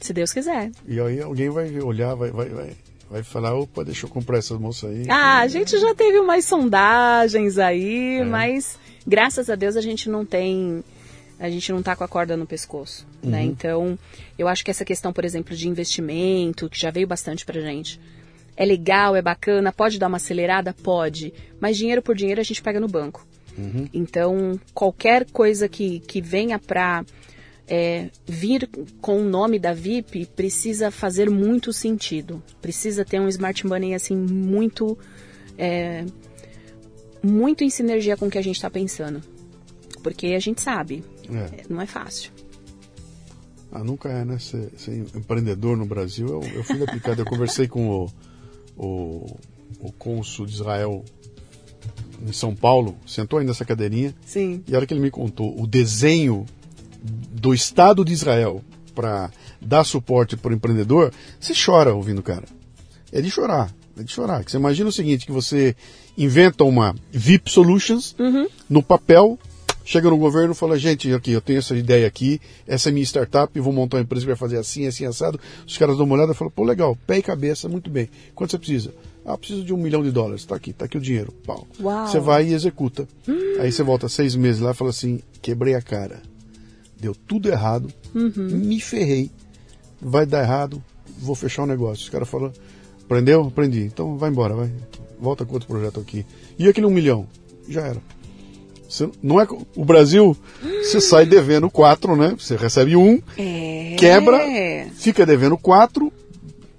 Speaker 2: Se Deus quiser.
Speaker 1: E aí alguém vai olhar, vai, vai, vai, vai falar, opa, deixa eu comprar essas moças aí.
Speaker 2: Ah, a gente já teve umas sondagens aí, é. mas graças a Deus a gente não tem a gente não está com a corda no pescoço, né? uhum. né? Então, eu acho que essa questão, por exemplo, de investimento, que já veio bastante pra gente, é legal, é bacana, pode dar uma acelerada? Pode, mas dinheiro por dinheiro a gente pega no banco. Uhum. Então, qualquer coisa que, que venha para é, vir com o nome da VIP precisa fazer muito sentido. Precisa ter um smart money assim muito é, muito em sinergia com o que a gente está pensando. Porque a gente sabe, é. não é fácil.
Speaker 1: Ah, nunca é, né? Ser, ser empreendedor no Brasil, eu, eu fui aplicado. Eu conversei com o, o, o cônsul de Israel em São Paulo, sentou aí nessa cadeirinha.
Speaker 2: Sim.
Speaker 1: E a hora que ele me contou o desenho do Estado de Israel para dar suporte para o empreendedor, você chora ouvindo o cara. É de chorar, é de chorar. Você imagina o seguinte, que você inventa uma VIP Solutions uhum. no papel, chega no governo e fala, gente, aqui, eu tenho essa ideia aqui, essa é minha startup, vou montar uma empresa que vai fazer assim, assim, assado. Os caras dão uma olhada e falam, pô, legal, pé e cabeça, muito bem. Quanto você precisa? Ah, preciso de um milhão de dólares. Tá aqui, tá aqui o dinheiro. Pau.
Speaker 2: Uau.
Speaker 1: Você vai e executa. Hum. Aí você volta seis meses lá e fala assim, quebrei a cara. Deu tudo errado, uhum. me ferrei. Vai dar errado, vou fechar o negócio. Os caras falam, aprendeu? Aprendi. Então vai embora, vai volta com outro projeto aqui. E aquele um milhão? Já era. Você, não é o Brasil, você sai devendo quatro, né? Você recebe um,
Speaker 2: é.
Speaker 1: quebra, fica devendo quatro,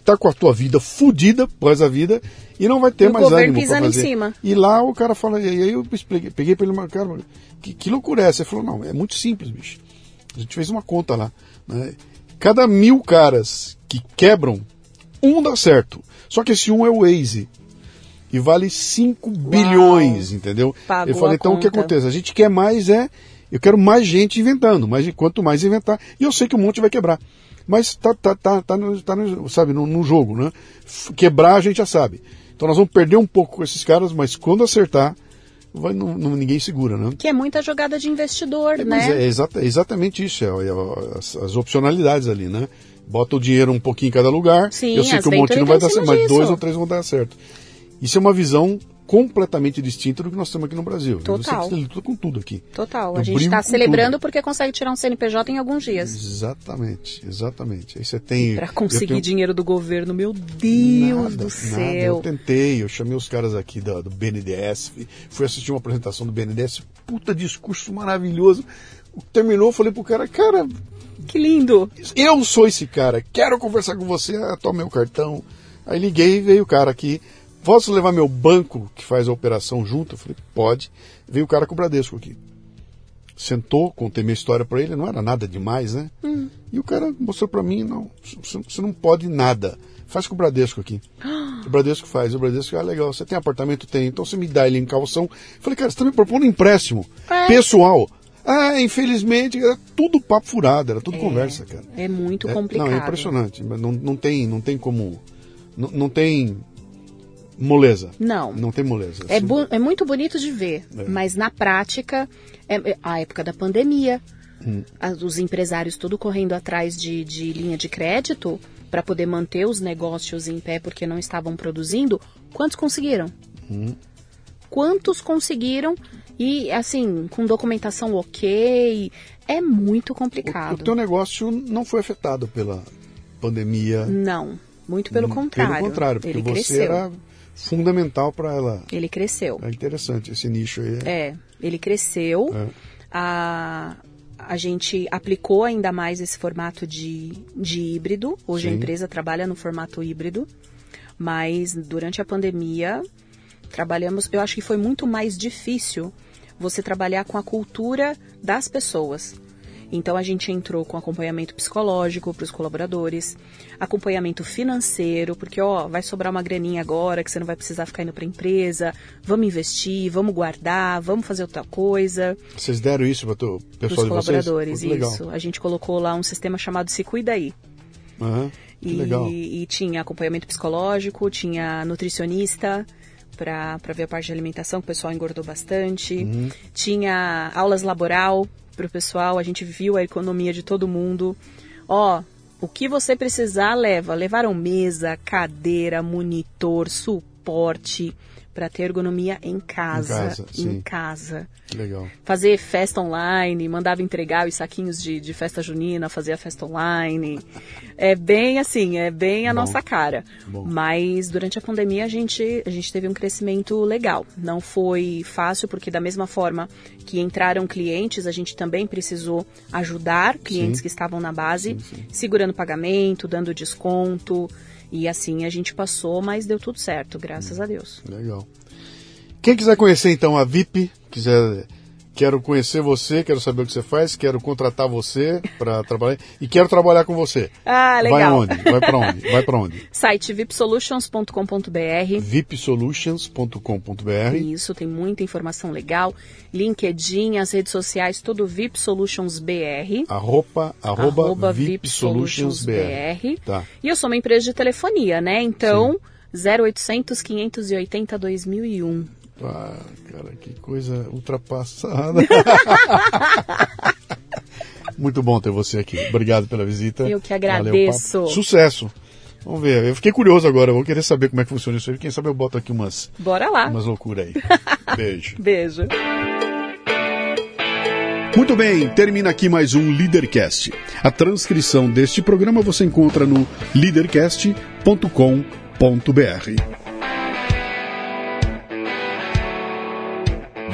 Speaker 1: tá com a tua vida fodida após a vida e não vai ter
Speaker 2: e
Speaker 1: mais ânimo
Speaker 2: para fazer. Em cima.
Speaker 1: E lá o cara fala, e aí eu expliquei, peguei para ele, cara, que, que loucura é essa? Ele falou, não, é muito simples, bicho. A gente fez uma conta lá. Né? Cada mil caras que quebram, um dá certo. Só que esse um é o Waze e vale 5 bilhões, entendeu?
Speaker 2: Pagou
Speaker 1: eu falei, então conta. o que acontece? A gente quer mais é, eu quero mais gente inventando, mas quanto mais inventar, e eu sei que um monte vai quebrar. Mas tá, tá, tá, tá, no, tá no, sabe, no, no jogo, né? Quebrar a gente já sabe. Então nós vamos perder um pouco com esses caras, mas quando acertar, vai, não, não, ninguém segura, né?
Speaker 2: Que é muita jogada de investidor,
Speaker 1: é,
Speaker 2: né?
Speaker 1: É, exata, exatamente isso, é, é, as, as, opcionalidades ali, né? Bota o dinheiro um pouquinho em cada lugar.
Speaker 2: Sim,
Speaker 1: eu sei que um monte não vai dar certo, mas dois ou três vão dar certo. Isso é uma visão completamente distinta do que nós temos aqui no Brasil.
Speaker 2: Total.
Speaker 1: Você luta com tudo aqui.
Speaker 2: Total. a gente está celebrando tudo. porque consegue tirar um CNPJ em alguns dias.
Speaker 1: Exatamente, exatamente. Aí você tem.
Speaker 2: Para conseguir tenho... dinheiro do governo, meu Deus nada, do céu. Nada.
Speaker 1: Eu tentei, eu chamei os caras aqui do, do BNDES, fui assistir uma apresentação do BNDES, puta discurso maravilhoso. terminou, falei pro cara, cara,
Speaker 2: Que lindo!
Speaker 1: eu sou esse cara, quero conversar com você, ah, toma meu cartão. Aí liguei, veio o cara aqui, posso levar meu banco que faz a operação junto? Eu falei, pode. Veio o cara com o Bradesco aqui. Sentou, contei minha história para ele, não era nada demais, né? E o cara mostrou para mim, não, você não pode nada. Faz com o Bradesco aqui. O Bradesco faz, o Bradesco, ah, legal, você tem apartamento? Tem, então você me dá ele em calção. Eu falei, cara, você tá me propondo um empréstimo
Speaker 2: É.
Speaker 1: pessoal. Ah, infelizmente, era tudo papo furado, era tudo conversa, cara.
Speaker 2: É muito
Speaker 1: É,
Speaker 2: complicado.
Speaker 1: Não, é impressionante. mas Não, não, tem, não tem como. Não, não tem moleza.
Speaker 2: Não.
Speaker 1: Não tem moleza.
Speaker 2: É,
Speaker 1: Assim,
Speaker 2: é muito bonito de ver,
Speaker 1: É.
Speaker 2: mas na prática, é, é a época da pandemia,
Speaker 1: Hum.
Speaker 2: os empresários tudo correndo atrás de, de linha de crédito para poder manter os negócios em pé porque não estavam produzindo. Quantos conseguiram?
Speaker 1: Hum.
Speaker 2: Quantos conseguiram? E assim, com documentação ok, é muito
Speaker 1: o, o
Speaker 2: complicado.
Speaker 1: teu negócio não foi afetado pela pandemia.
Speaker 2: Não, muito pelo contrário.
Speaker 1: Hum, Pelo contrário, porque
Speaker 2: Ele
Speaker 1: você
Speaker 2: cresceu.
Speaker 1: era fundamental para ela.
Speaker 2: Ele cresceu.
Speaker 1: É interessante esse nicho aí.
Speaker 2: É, ele cresceu.
Speaker 1: É.
Speaker 2: A, a gente aplicou ainda mais esse formato de, de híbrido. Hoje a
Speaker 1: Sim.
Speaker 2: empresa trabalha no formato híbrido, mas durante a pandemia trabalhamos. Eu acho que foi muito mais difícil você trabalhar com a cultura das pessoas. Então a gente entrou com acompanhamento psicológico para os colaboradores, acompanhamento financeiro, porque ó, vai sobrar uma graninha agora que você não vai precisar ficar indo para a empresa, vamos investir, vamos guardar, vamos fazer outra coisa
Speaker 1: Vocês deram isso para o pessoal de vocês?
Speaker 2: colaboradores,
Speaker 1: legal.
Speaker 2: isso. A gente colocou lá um sistema chamado Se Cuida Aí.
Speaker 1: Que
Speaker 2: E,
Speaker 1: legal.
Speaker 2: e tinha acompanhamento psicológico, tinha nutricionista para ver a parte de alimentação, que o pessoal engordou bastante.
Speaker 1: Uhum.
Speaker 2: Tinha aulas laboral para o pessoal, a gente viu a economia de todo mundo. Ó, o que você precisar, leva. Levaram mesa, cadeira, monitor, suporte para ter ergonomia em casa.
Speaker 1: casa, sim.
Speaker 2: em casa
Speaker 1: Que legal.
Speaker 2: fazer festa online, mandava entregar os saquinhos de, de festa junina, fazia festa online. É bem assim, é bem a
Speaker 1: Bom.
Speaker 2: nossa cara.
Speaker 1: Bom.
Speaker 2: Mas durante a pandemia a gente, a gente teve um crescimento legal. Não foi fácil, porque da mesma forma que entraram clientes, a gente também precisou ajudar clientes
Speaker 1: Sim.
Speaker 2: que estavam na base,
Speaker 1: Sim, sim.
Speaker 2: segurando pagamento, dando desconto. E assim a gente passou, mas deu tudo certo, graças a Deus.
Speaker 1: Legal. Quem quiser conhecer então a VIP, quiser quero conhecer você, quero saber o que você faz, quero contratar você para trabalhar e quero trabalhar com você.
Speaker 2: Ah, legal.
Speaker 1: Vai onde? Vai para onde? Vai para onde?
Speaker 2: Site vipsolutions.com.br.
Speaker 1: vipsolutions.com.br.
Speaker 2: Isso, tem muita informação legal. LinkedIn, as redes sociais, tudo VIP Solutions BR.
Speaker 1: Arroba, arroba,
Speaker 2: arroba
Speaker 1: VIP Solutions BR. Tá.
Speaker 2: E eu sou uma empresa de telefonia, né? Então, 0800 580 2001.
Speaker 1: Ah, cara, que coisa ultrapassada. Muito bom ter você aqui. Obrigado pela visita.
Speaker 2: Eu que agradeço.
Speaker 1: Sucesso. Vamos ver. Eu fiquei curioso agora. Vou querer saber como é que funciona isso aí. Quem sabe eu boto aqui umas,
Speaker 2: Bora lá.
Speaker 1: umas loucuras aí. Beijo.
Speaker 2: Beijo.
Speaker 1: Muito bem, termina aqui mais um Leadercast. A transcrição deste programa você encontra no leadercast.com.br.